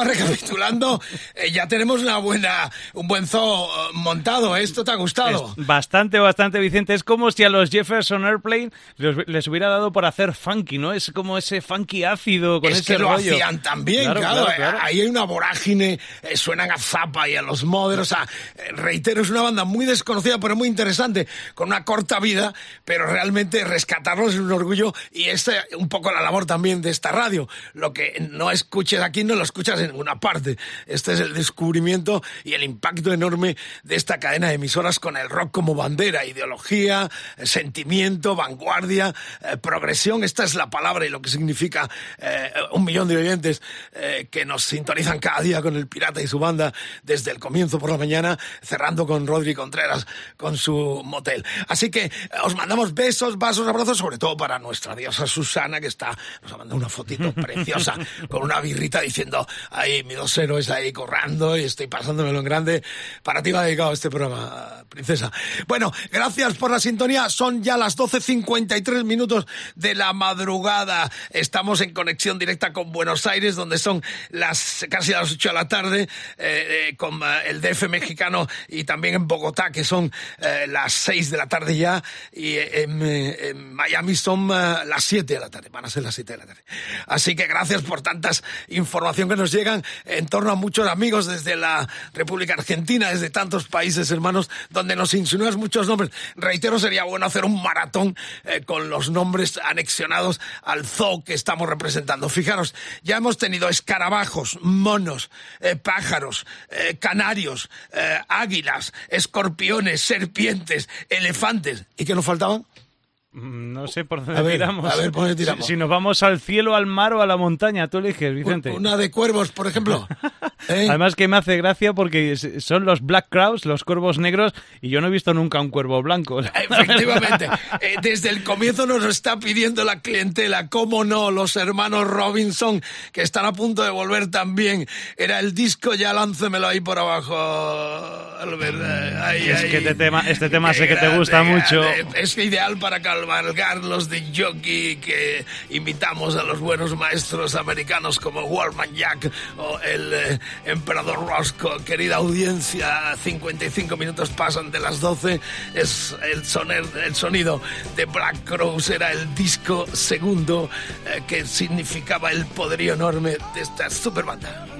Speaker 1: recapitulando. eh, ya tenemos una buena, un buen zoo montado. ¿Esto te ha gustado?
Speaker 4: Es bastante, bastante, Vicente. Es como si a los Jefferson Airplane les, les hubiera dado por hacer funky, ¿no? Es como ese funky ácido con
Speaker 1: es
Speaker 4: ese
Speaker 1: que lo hacían también,
Speaker 4: Claro,
Speaker 1: claro.
Speaker 4: claro,
Speaker 1: eh,
Speaker 4: claro.
Speaker 1: Ahí hay una vorágine, eh, suenan a Zappa y a los Mother. O sea, eh, reitero, es una banda muy desconocida, pero muy interesante, con una corta vida, pero realmente rescatarlos es un orgullo y es un poco la labor también de esta radio. Lo que no escuches aquí no lo escuchas en ninguna parte. Este es el descubrimiento y el impacto enorme de esta cadena de emisoras con el rock como bandera, ideología, eh, sentimiento, vanguardia, eh, progresión. Esta es la palabra y lo que significa eh, un millón de oyentes eh, que nos sintonizan cada día con el Pirata y su banda desde el comienzo por la mañana, cerrando con Rodri Contreras con su motel. Así que eh, os mandamos besos, vasos, abrazos, sobre todo para nuestra diosa Susana, que está, nos ha mandado una fotito preciosa con una birrita diciendo, ahí mis dos héroes ahí corrando y estoy pasándomelo en grande. Para ti va dedicado este programa, princesa. Bueno, gracias por la sintonía. Son ya las 12.53 minutos de la madrugada. Estamos en conexión directa con Buenos Aires, donde son las casi las 8 de la tarde, eh, eh, con eh, el DF mexicano y también en Bogotá, que son eh, las 6 de la tarde ya, y eh, en, eh, en Miami son las 7 de la tarde, van a ser las 7 de la tarde. Así que gracias por tantas información que nos llegan en torno a muchos amigos desde la República Argentina, desde tantos países hermanos, donde nos insinúas muchos nombres. Reitero, sería bueno hacer un maratón eh, con los nombres anexionados al zoo que estamos representando. Fijaros, ya hemos tenido escarabajos, monos, eh, pájaros, eh, canarios, águilas, escorpiones, serpientes, elefantes. ¿Y qué nos faltaban?
Speaker 4: Mm, No sé por
Speaker 1: A
Speaker 4: dónde
Speaker 1: ver,
Speaker 4: tiramos.
Speaker 1: a ver, ¿por dónde
Speaker 4: Si-
Speaker 1: tiramos?
Speaker 4: Si, nos vamos al cielo, al mar o a la montaña, tú eliges, Vicente.
Speaker 1: Una de cuervos, por ejemplo. ¿Eh?
Speaker 4: Además que me hace gracia porque son los Black Crows, los cuervos negros, y yo no he visto nunca un cuervo blanco.
Speaker 1: Efectivamente, Eh, desde el comienzo nos está pidiendo la clientela, cómo no, los hermanos Robinson, que están a punto de volver también. Era el disco, ya láncemelo ahí por abajo, Albert. Eh,
Speaker 4: Es que este tema, este tema sé que te
Speaker 1: grande,
Speaker 4: gusta mucho.
Speaker 1: Es ideal para cabalgar los de jockey que invitamos a los buenos maestros americanos como Walman Jack o el eh, Emperador Roscoe. Querida audiencia, 55 minutos pasan de las 12. Es el, soner, el sonido de Black Crows, era el disco segundo eh, que significaba el poderío enorme de esta super banda.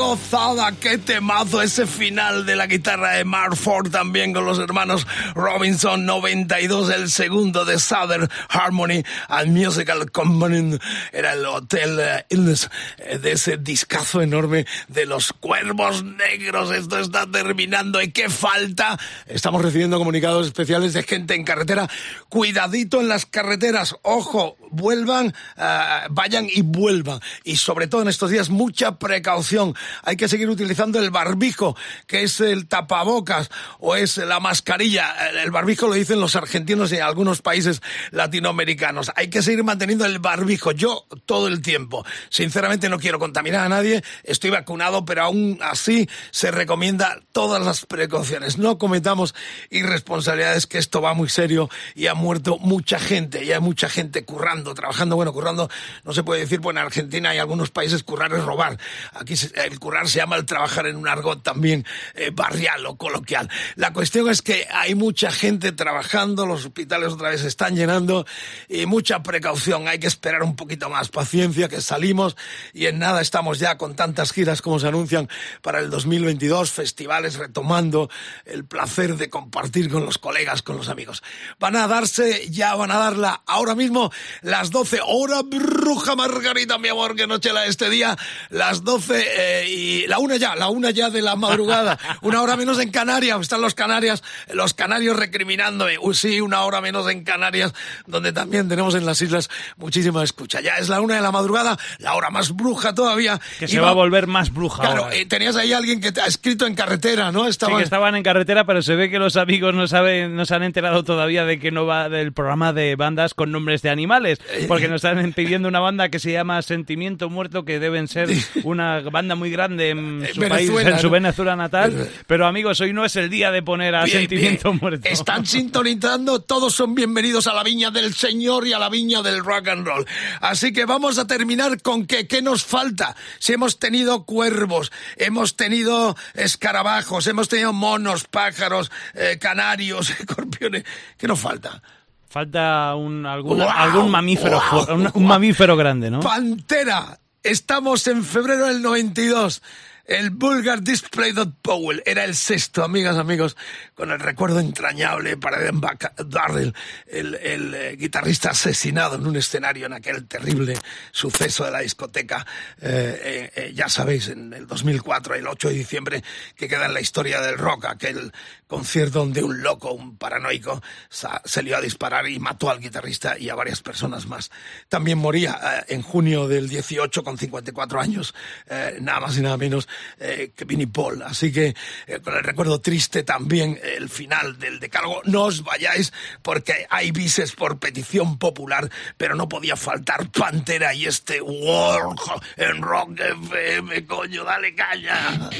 Speaker 1: Gozada! ¡Qué temazo ese final de la guitarra de Mark Ford también con los hermanos Robinson 92, el segundo de Southern Harmony and Musical Company. Era el Hotel eh, Illness eh, de ese discazo enorme de los cuervos negros. Esto está terminando. ¿Y qué falta? Estamos recibiendo comunicados especiales de gente en carretera. Cuidadito en las carreteras. Ojo, vuelvan, eh, vayan y vuelvan. Y sobre todo en estos días, mucha precaución. Hay que seguir utilizando el barbijo, que es el tapabocas o es la mascarilla. El barbijo lo dicen los argentinos y en algunos países latinoamericanos. Hay que seguir manteniendo el barbijo. Yo todo el tiempo. Sinceramente no quiero contaminar a nadie. Estoy vacunado, pero aún así se recomienda todas las precauciones. No cometamos irresponsabilidades, que esto va muy serio y ha muerto mucha gente. Y hay mucha gente currando, trabajando. Bueno, currando no se puede decir, bueno, en Argentina y algunos países currar es robar. Aquí el currar se llama el trabajar en un argot también eh, barrial o coloquial. La cuestión es que hay mucha gente trabajando, los hospitales otra vez se están llenando y mucha precaución. Hay que esperar un poquito más, paciencia, que salimos y en nada estamos ya con tantas giras como se anuncian para el 2022, festivales retomando el placer de compartir con los colegas, con los amigos. Van a darse, ya van a darla ahora mismo las 12, hora bruja Margarita, mi amor, que noche la este día, las 12 eh, y la una ya, la una ya de la madrugada, una hora menos en Canarias, están los Canarias, los canarios recriminándome, Uy, sí, una hora menos en Canarias, donde también tenemos en las islas muchísima escucha. Ya es la una de la madrugada, la hora más bruja todavía.
Speaker 4: Que se va a volver más bruja
Speaker 1: Claro,
Speaker 4: ahora.
Speaker 1: eh, tenías ahí alguien que te ha escrito en carretera, ¿no?
Speaker 4: Sí,
Speaker 1: Estaba...
Speaker 4: que estaban en carretera, pero se ve que los amigos no saben, no se han enterado todavía de que no va del programa de bandas con nombres de animales,
Speaker 1: Eh,
Speaker 4: porque nos están pidiendo una banda que se llama Sentimiento Muerto, que deben ser una banda muy grande en su país,
Speaker 1: Venezuela,
Speaker 4: en su. Venezuela natal. Pero amigos, hoy no es el día de poner a
Speaker 1: Bien,
Speaker 4: Sentimiento
Speaker 1: bien.
Speaker 4: Muerto.
Speaker 1: Están sintonizando, todos son bienvenidos a la viña del Señor y a la viña del rock and roll. Así que vamos a terminar con qué, qué nos falta. Si hemos tenido cuervos, hemos tenido escarabajos, hemos tenido monos, pájaros, eh, canarios, escorpiones, ¿qué nos falta?
Speaker 4: Falta un, algún, algún mamífero, un, un mamífero grande, ¿no?
Speaker 1: Pantera. Estamos en febrero del 92. El Bulgar Display Powell era el sexto, amigas, amigos, con el recuerdo entrañable para Buck- Darrell, el, el, eh, guitarrista asesinado en un escenario en aquel terrible suceso de la discoteca, eh, eh, eh, ya sabéis, en el 2004, el 8 de diciembre, que queda en la historia del rock, aquel concierto donde un loco, un paranoico, sa- salió a disparar y mató al guitarrista y a varias personas más. También moría eh, en junio del 18 con 54 años, eh, nada más y nada menos eh, que Vinnie Paul. Así que con el recuerdo triste también el final del decálogo. No os vayáis porque hay bises por petición popular, pero no podía faltar Pantera y este World en Rock FM, coño, dale caña.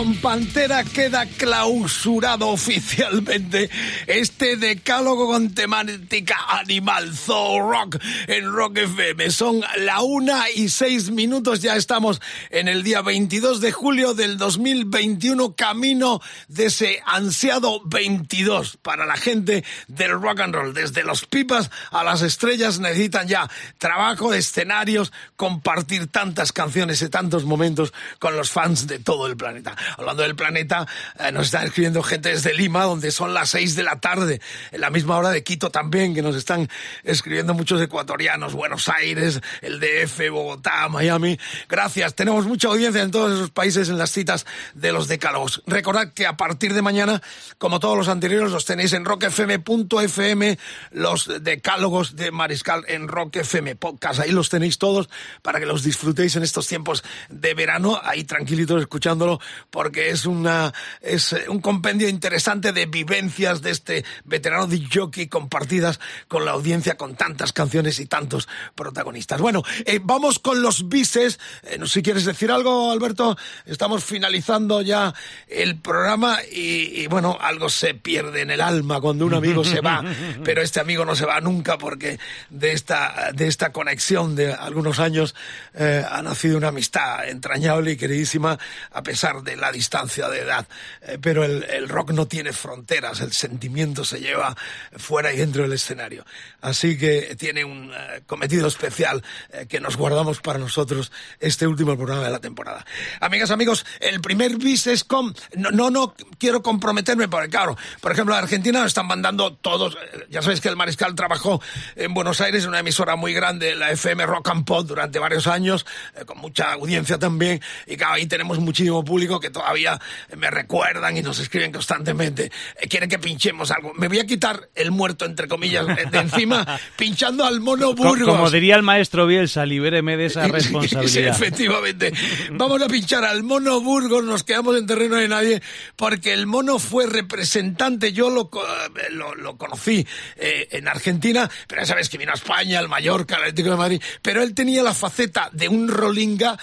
Speaker 1: Con Pantera queda clausurado oficialmente este decálogo con temática animal, Zoo Rock en Rock FM. Son la una y seis minutos, ya estamos en el día 22 de julio del 2021, camino de ese ansiado 22 para la gente del rock and roll. Desde los pipas a las estrellas necesitan ya trabajo, escenarios, compartir tantas canciones y tantos momentos con los fans de todo el planeta. Hablando del planeta, eh, nos están escribiendo gente desde Lima, donde son las seis de la tarde, en la misma hora de Quito también, que nos están escribiendo muchos ecuatorianos, Buenos Aires, el DF, Bogotá, Miami. Gracias, tenemos mucha audiencia en todos esos países en las citas de los decálogos. Recordad que a partir de mañana, como todos los anteriores, los tenéis en rockfm.fm, los decálogos de Mariscal en Rock Podcast. Ahí los tenéis todos para que los disfrutéis en estos tiempos de verano, ahí tranquilitos escuchándolo, porque es una es eh, un compendio interesante de vivencias de este veterano de jockey compartidas con la audiencia con tantas canciones y tantos protagonistas. Bueno, eh, vamos con los bises. Eh, no sé si quieres decir algo, Alberto. Estamos finalizando ya el programa y, y, bueno, algo se pierde en el alma cuando un amigo se va, pero este amigo no se va nunca porque de esta, de esta conexión de algunos años eh, ha nacido una amistad entrañable y queridísima a pesar de la distancia de edad. Eh, pero el, el rock no tiene fronteras, el sentimiento se lleva fuera y dentro del escenario. Así que tiene un eh, cometido especial eh, que nos guardamos para nosotros este último programa de la temporada. Amigas, amigos, el primer bis es con... No, no, no quiero comprometerme porque, claro, por ejemplo, en Argentina están mandando todos... eh, Ya sabéis que el Mariscal trabajó en Buenos Aires, una emisora muy grande, la FM Rock and Pop, durante varios años, eh, con mucha audiencia también. Y claro, ahí tenemos muchísimo público que todavía me recuerdan y nos escriben constantemente. Eh, quieren que pinchemos algo. Me voy a quitar el muerto, entre comillas, de de encima, pinchando al mono Burgos.
Speaker 4: Como diría el maestro Bielsa, libéreme de esa
Speaker 1: Sí,
Speaker 4: responsabilidad.
Speaker 1: efectivamente. Vamos a pinchar al mono Burgos, nos quedamos en terreno de nadie, porque el mono fue representante, yo lo, co- lo, lo conocí eh, en Argentina, pero ya sabes que vino a España, al Mallorca, al Atlético de Madrid, pero él tenía la faceta de un rolinga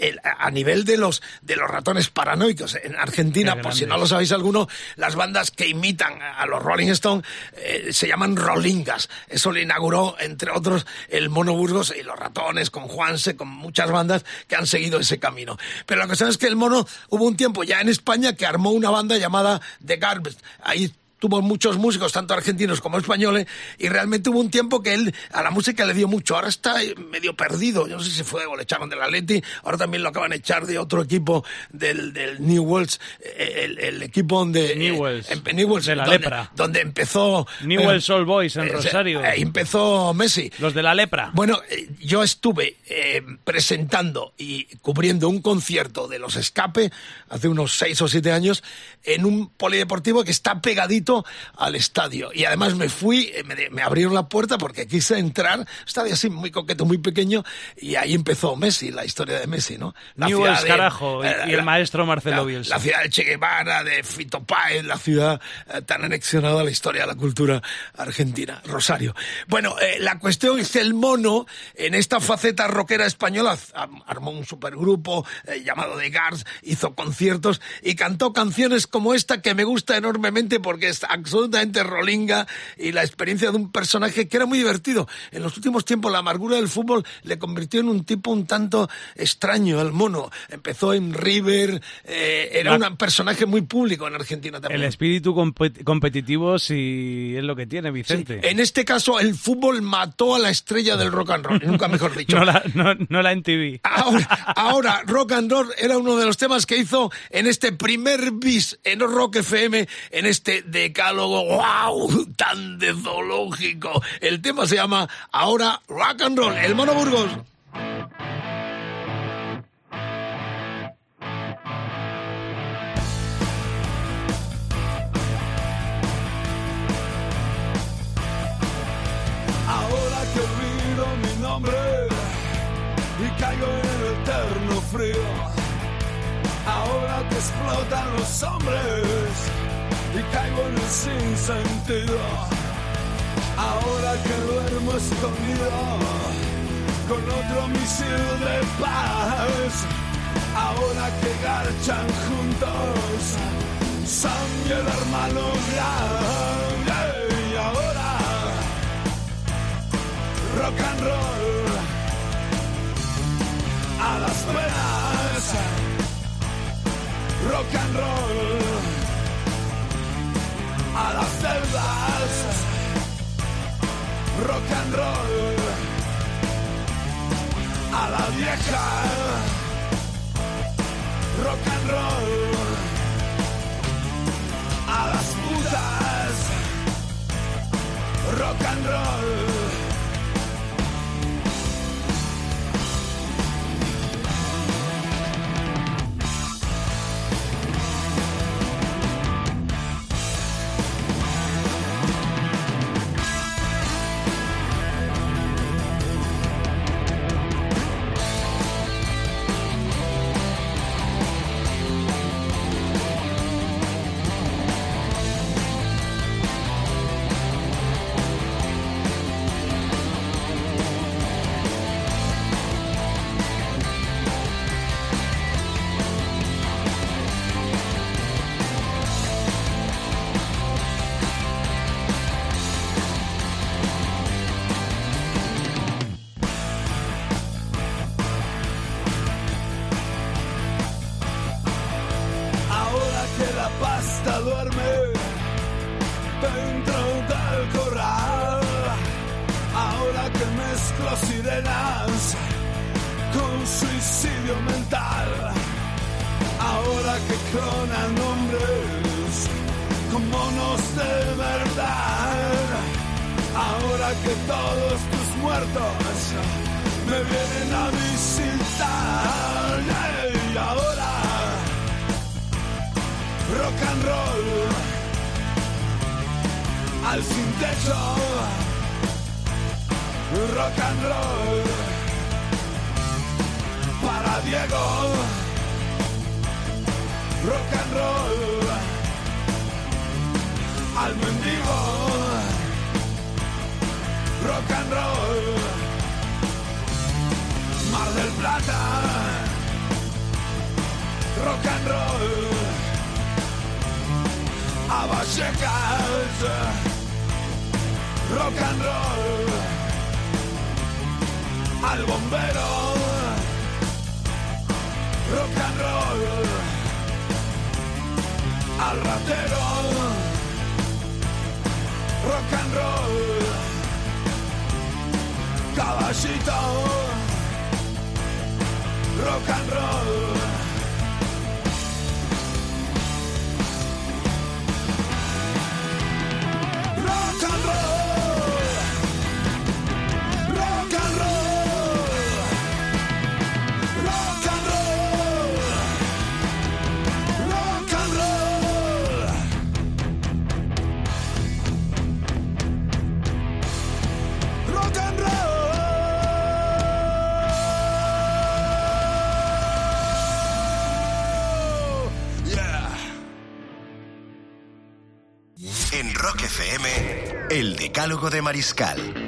Speaker 1: eh, a nivel de los, de los ratones paranoicos. En Argentina, por si no lo sabéis alguno, las bandas que imitan a los Rolling Stones eh, se llaman rolingas. Eso lo inauguró, entre otros, el Mono Burgos y los ratones, con Juanse, con muchas bandas que han seguido ese camino. Pero la cuestión es que el Mono hubo un tiempo ya en España que armó una banda llamada The Garbage. Ahí tuvo muchos músicos, tanto argentinos como españoles, y realmente hubo un tiempo que él a la música le dio mucho. Ahora está medio perdido. Yo no sé si fue o le echaron del Atleti, ahora también lo acaban de echar de otro equipo del, del Newells, eh, el, el equipo donde...
Speaker 4: Newell's,
Speaker 1: eh, en Newell's,
Speaker 4: de la
Speaker 1: donde-
Speaker 4: lepra.
Speaker 1: Donde empezó...
Speaker 4: Newell's
Speaker 1: eh,
Speaker 4: Old Boys en
Speaker 1: eh,
Speaker 4: Rosario.
Speaker 1: eh, empezó Messi.
Speaker 4: Los de la lepra.
Speaker 1: Bueno, yo estuve presentando y cubriendo un concierto de los Escape hace unos seis o siete años en un polideportivo que está pegadito al estadio. Y además me fui, eh, me, me abrieron la puerta porque quise entrar, estadio así muy coqueto, muy pequeño, y ahí empezó Messi, la historia de Messi, ¿no? La
Speaker 4: Newell's,
Speaker 1: de-
Speaker 4: carajo, y-
Speaker 1: eh,
Speaker 4: y el maestro Marcelo Bielsa.
Speaker 1: La ciudad de Che Guevara, de Fito Páez, la ciudad eh, tan anexionada a la historia de la cultura argentina, Rosario. Bueno, eh, la cuestión es que el mono, en esta faceta rockera española, armó un supergrupo eh, llamado The Guards, hizo conciertos y cantó canciones como esta que me gusta enormemente porque es absolutamente rolinga y la experiencia de un personaje que era muy divertido. En los últimos tiempos la amargura del fútbol le convirtió en un tipo un tanto extraño al mono. Empezó en River, eh, era
Speaker 4: La-
Speaker 1: un personaje muy público en Argentina
Speaker 4: El
Speaker 1: también.
Speaker 4: espíritu compet- competitivo sí es lo que tiene Vicente.
Speaker 1: En este caso, el fútbol mató a la estrella del rock and roll, nunca mejor dicho.
Speaker 4: No la, no, no la NTV.
Speaker 1: Ahora, ahora, Rock and Roll era uno de los temas que hizo en este primer bis en Rock FM, en este decálogo, wow, tan de zoológico. El tema se llama Ahora Rock and Roll, el Mono Burgos.
Speaker 3: Ahora que olvido mi nombre y caigo en el eterno frío. Ahora que explotan los hombres y caigo en el sinsentido. Ahora que duermo escondido con otro misil de paz.
Speaker 6: ahora que garchan juntos, son y el hermano grande. Y ahora, rock and roll, a las penas, rock and roll, a las deudas, rock and roll, a la vieja. Rock and roll. A las putas. Rock and roll con suicidio mental, ahora que clonan hombres con monos de verdad, ahora que todos tus muertos me vienen a visitar, y ahora rock and roll al sin techo rock and roll. Para Diego. Rock and roll. Al mendigo. Rock and roll. Mar del Plata. Rock and roll. A Vallecas, rock and roll, al bombero, rock and roll, al ratero, rock and roll, caballito, rock and roll. Rock and roll.
Speaker 2: Decálogo de Mariscal.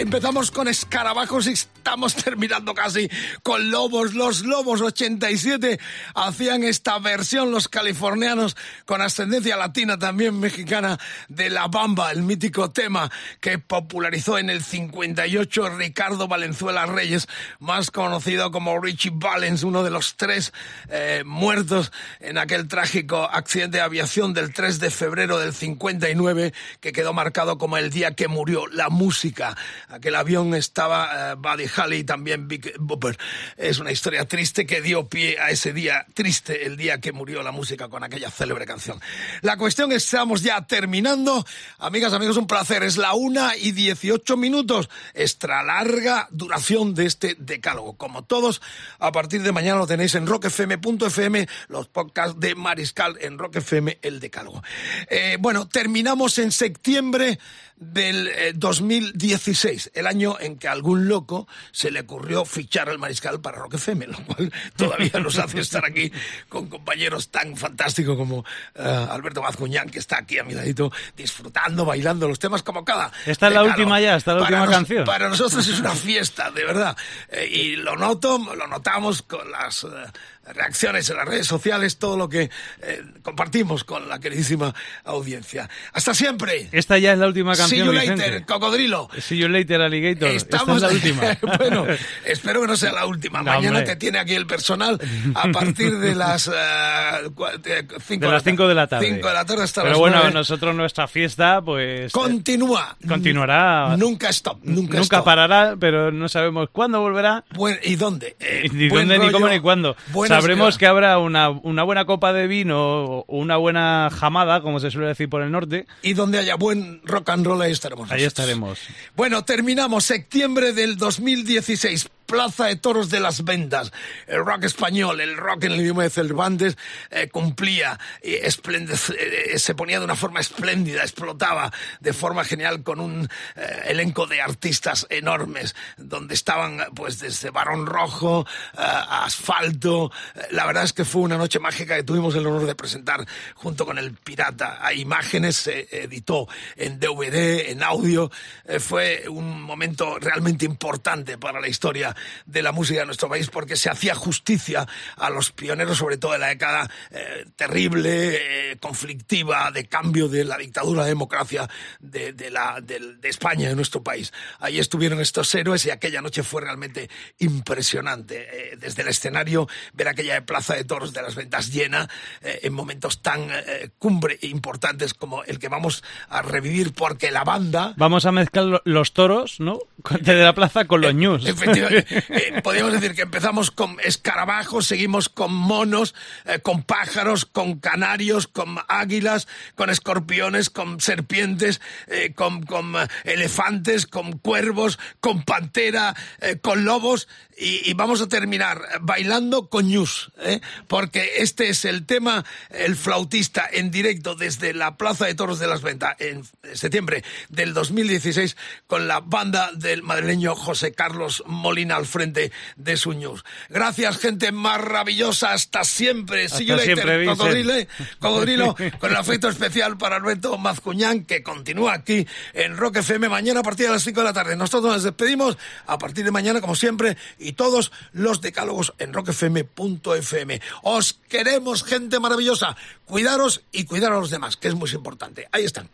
Speaker 1: Empezamos con escarabajos estamos terminando casi con lobos. Los lobos 87 hacían esta versión, los californianos con ascendencia latina, también mexicana, de La Bamba, el mítico tema que popularizó en el 58 Ricardo Valenzuela Reyes, más conocido como Richie Valens, uno de los tres eh, muertos en aquel trágico accidente de aviación del 3 de febrero del 59, que quedó marcado como el día que murió la música. Aquel avión estaba eh, Buddy Holly y también Big Bopper. Es una historia triste que dio pie a ese día triste, el día que murió la música con aquella célebre canción. La cuestión es estamos ya terminando. Amigas, amigos, un placer. Es la una y 18 minutos. Extra larga duración de este decálogo. Como todos, a partir de mañana lo tenéis en rockfm.fm, los podcasts de Mariscal en Rock FM, el decálogo. Eh, bueno, terminamos en septiembre del eh, 2016, el año en que a algún loco se le ocurrió fichar al mariscal para FM, lo cual todavía nos hace estar aquí con compañeros tan fantásticos como eh, Alberto Mazcuñán, que está aquí a mi ladito, disfrutando, bailando los temas como cada.
Speaker 4: Esta es la última ya, esta es la
Speaker 1: Para
Speaker 4: última
Speaker 1: nos-
Speaker 4: canción.
Speaker 1: Para nosotros es una fiesta, de verdad. Eh, y lo noto, lo notamos con las eh, reacciones en las redes sociales, todo lo que eh, compartimos con la queridísima audiencia. Hasta siempre.
Speaker 4: Esta ya es la última
Speaker 1: See
Speaker 4: canción,
Speaker 1: you
Speaker 4: Vicente.
Speaker 1: later, cocodrilo.
Speaker 4: See you later, alligator.
Speaker 1: Estamos
Speaker 4: Esta es la última.
Speaker 1: bueno, espero que no sea la última.
Speaker 4: No,
Speaker 1: Mañana
Speaker 4: hombre.
Speaker 1: te tiene aquí el personal a partir de las eh, cua- de cinco
Speaker 4: de las 5 de la tarde.
Speaker 1: 5 de la tarde hasta
Speaker 4: Pero
Speaker 1: las
Speaker 4: bueno, nosotros nuestra fiesta, pues...
Speaker 1: Continúa.
Speaker 4: Continuará.
Speaker 1: Nunca stop. Nunca,
Speaker 4: Nunca
Speaker 1: stop.
Speaker 4: parará, pero no sabemos cuándo volverá.
Speaker 1: Buen- ¿Y dónde? Eh,
Speaker 4: Ni
Speaker 1: buen
Speaker 4: dónde, ni cómo, ni cuándo.
Speaker 1: buenas-
Speaker 4: Sabremos que habrá una, una buena copa de vino o una buena jamada, como se suele decir por el norte.
Speaker 1: Y donde haya buen rock and roll, ahí estaremos.
Speaker 4: Ahí
Speaker 1: nosotros.
Speaker 4: estaremos.
Speaker 1: Bueno, terminamos septiembre del 2016. Plaza de Toros de las Ventas. El rock español, el rock en el idioma de Cervantes, eh, cumplía, eh, se ponía de una forma espléndida, explotaba de forma genial con un eh, elenco de artistas enormes, donde estaban pues desde Barón Rojo, Asfalto. La verdad es que fue una noche mágica que tuvimos el honor de presentar junto con el Pirata. Hay imágenes, se editó en DVD, en audio. Fue un momento realmente importante para la historia de la música de nuestro país porque se hacía justicia a los pioneros, sobre todo de la década eh, terrible, eh, conflictiva, de cambio de la dictadura a la democracia de, de la, del- de España, de nuestro país. Ahí estuvieron estos héroes y aquella noche fue realmente impresionante. Eh, desde el escenario, ver aquella plaza de toros de las ventas llena en momentos tan cumbre e importantes como el que vamos a revivir porque la banda
Speaker 4: Vamos a mezclar lo- los toros, ¿no? De la plaza con los news.
Speaker 1: Efectivamente. Eh, podríamos decir que empezamos con escarabajos, seguimos con monos, eh, con pájaros, con canarios, con águilas, con escorpiones, con serpientes, eh, con, con, eh, elefantes, con cuervos, con pantera, con lobos. Y, y vamos a terminar bailando con ¿eh? porque este es el tema, el flautista en directo desde la Plaza de Toros de las Ventas en septiembre del 2016 con la banda del madrileño José Carlos Molina al frente de su news. Gracias, gente maravillosa. Hasta siempre.
Speaker 4: Hasta
Speaker 1: See you
Speaker 4: siempre,
Speaker 1: Cocodrilo, con el afecto especial para Alberto Mazcuñán, que continúa aquí en Rock FM mañana a partir de las 5 de la tarde. Nosotros nos despedimos a partir de mañana, como siempre, y todos los decálogos en rockfm.fm. Os queremos, gente maravillosa. Cuidaros y cuidar a los demás, que es muy importante. Ahí están.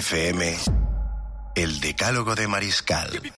Speaker 7: FM, el decálogo de Mariscal.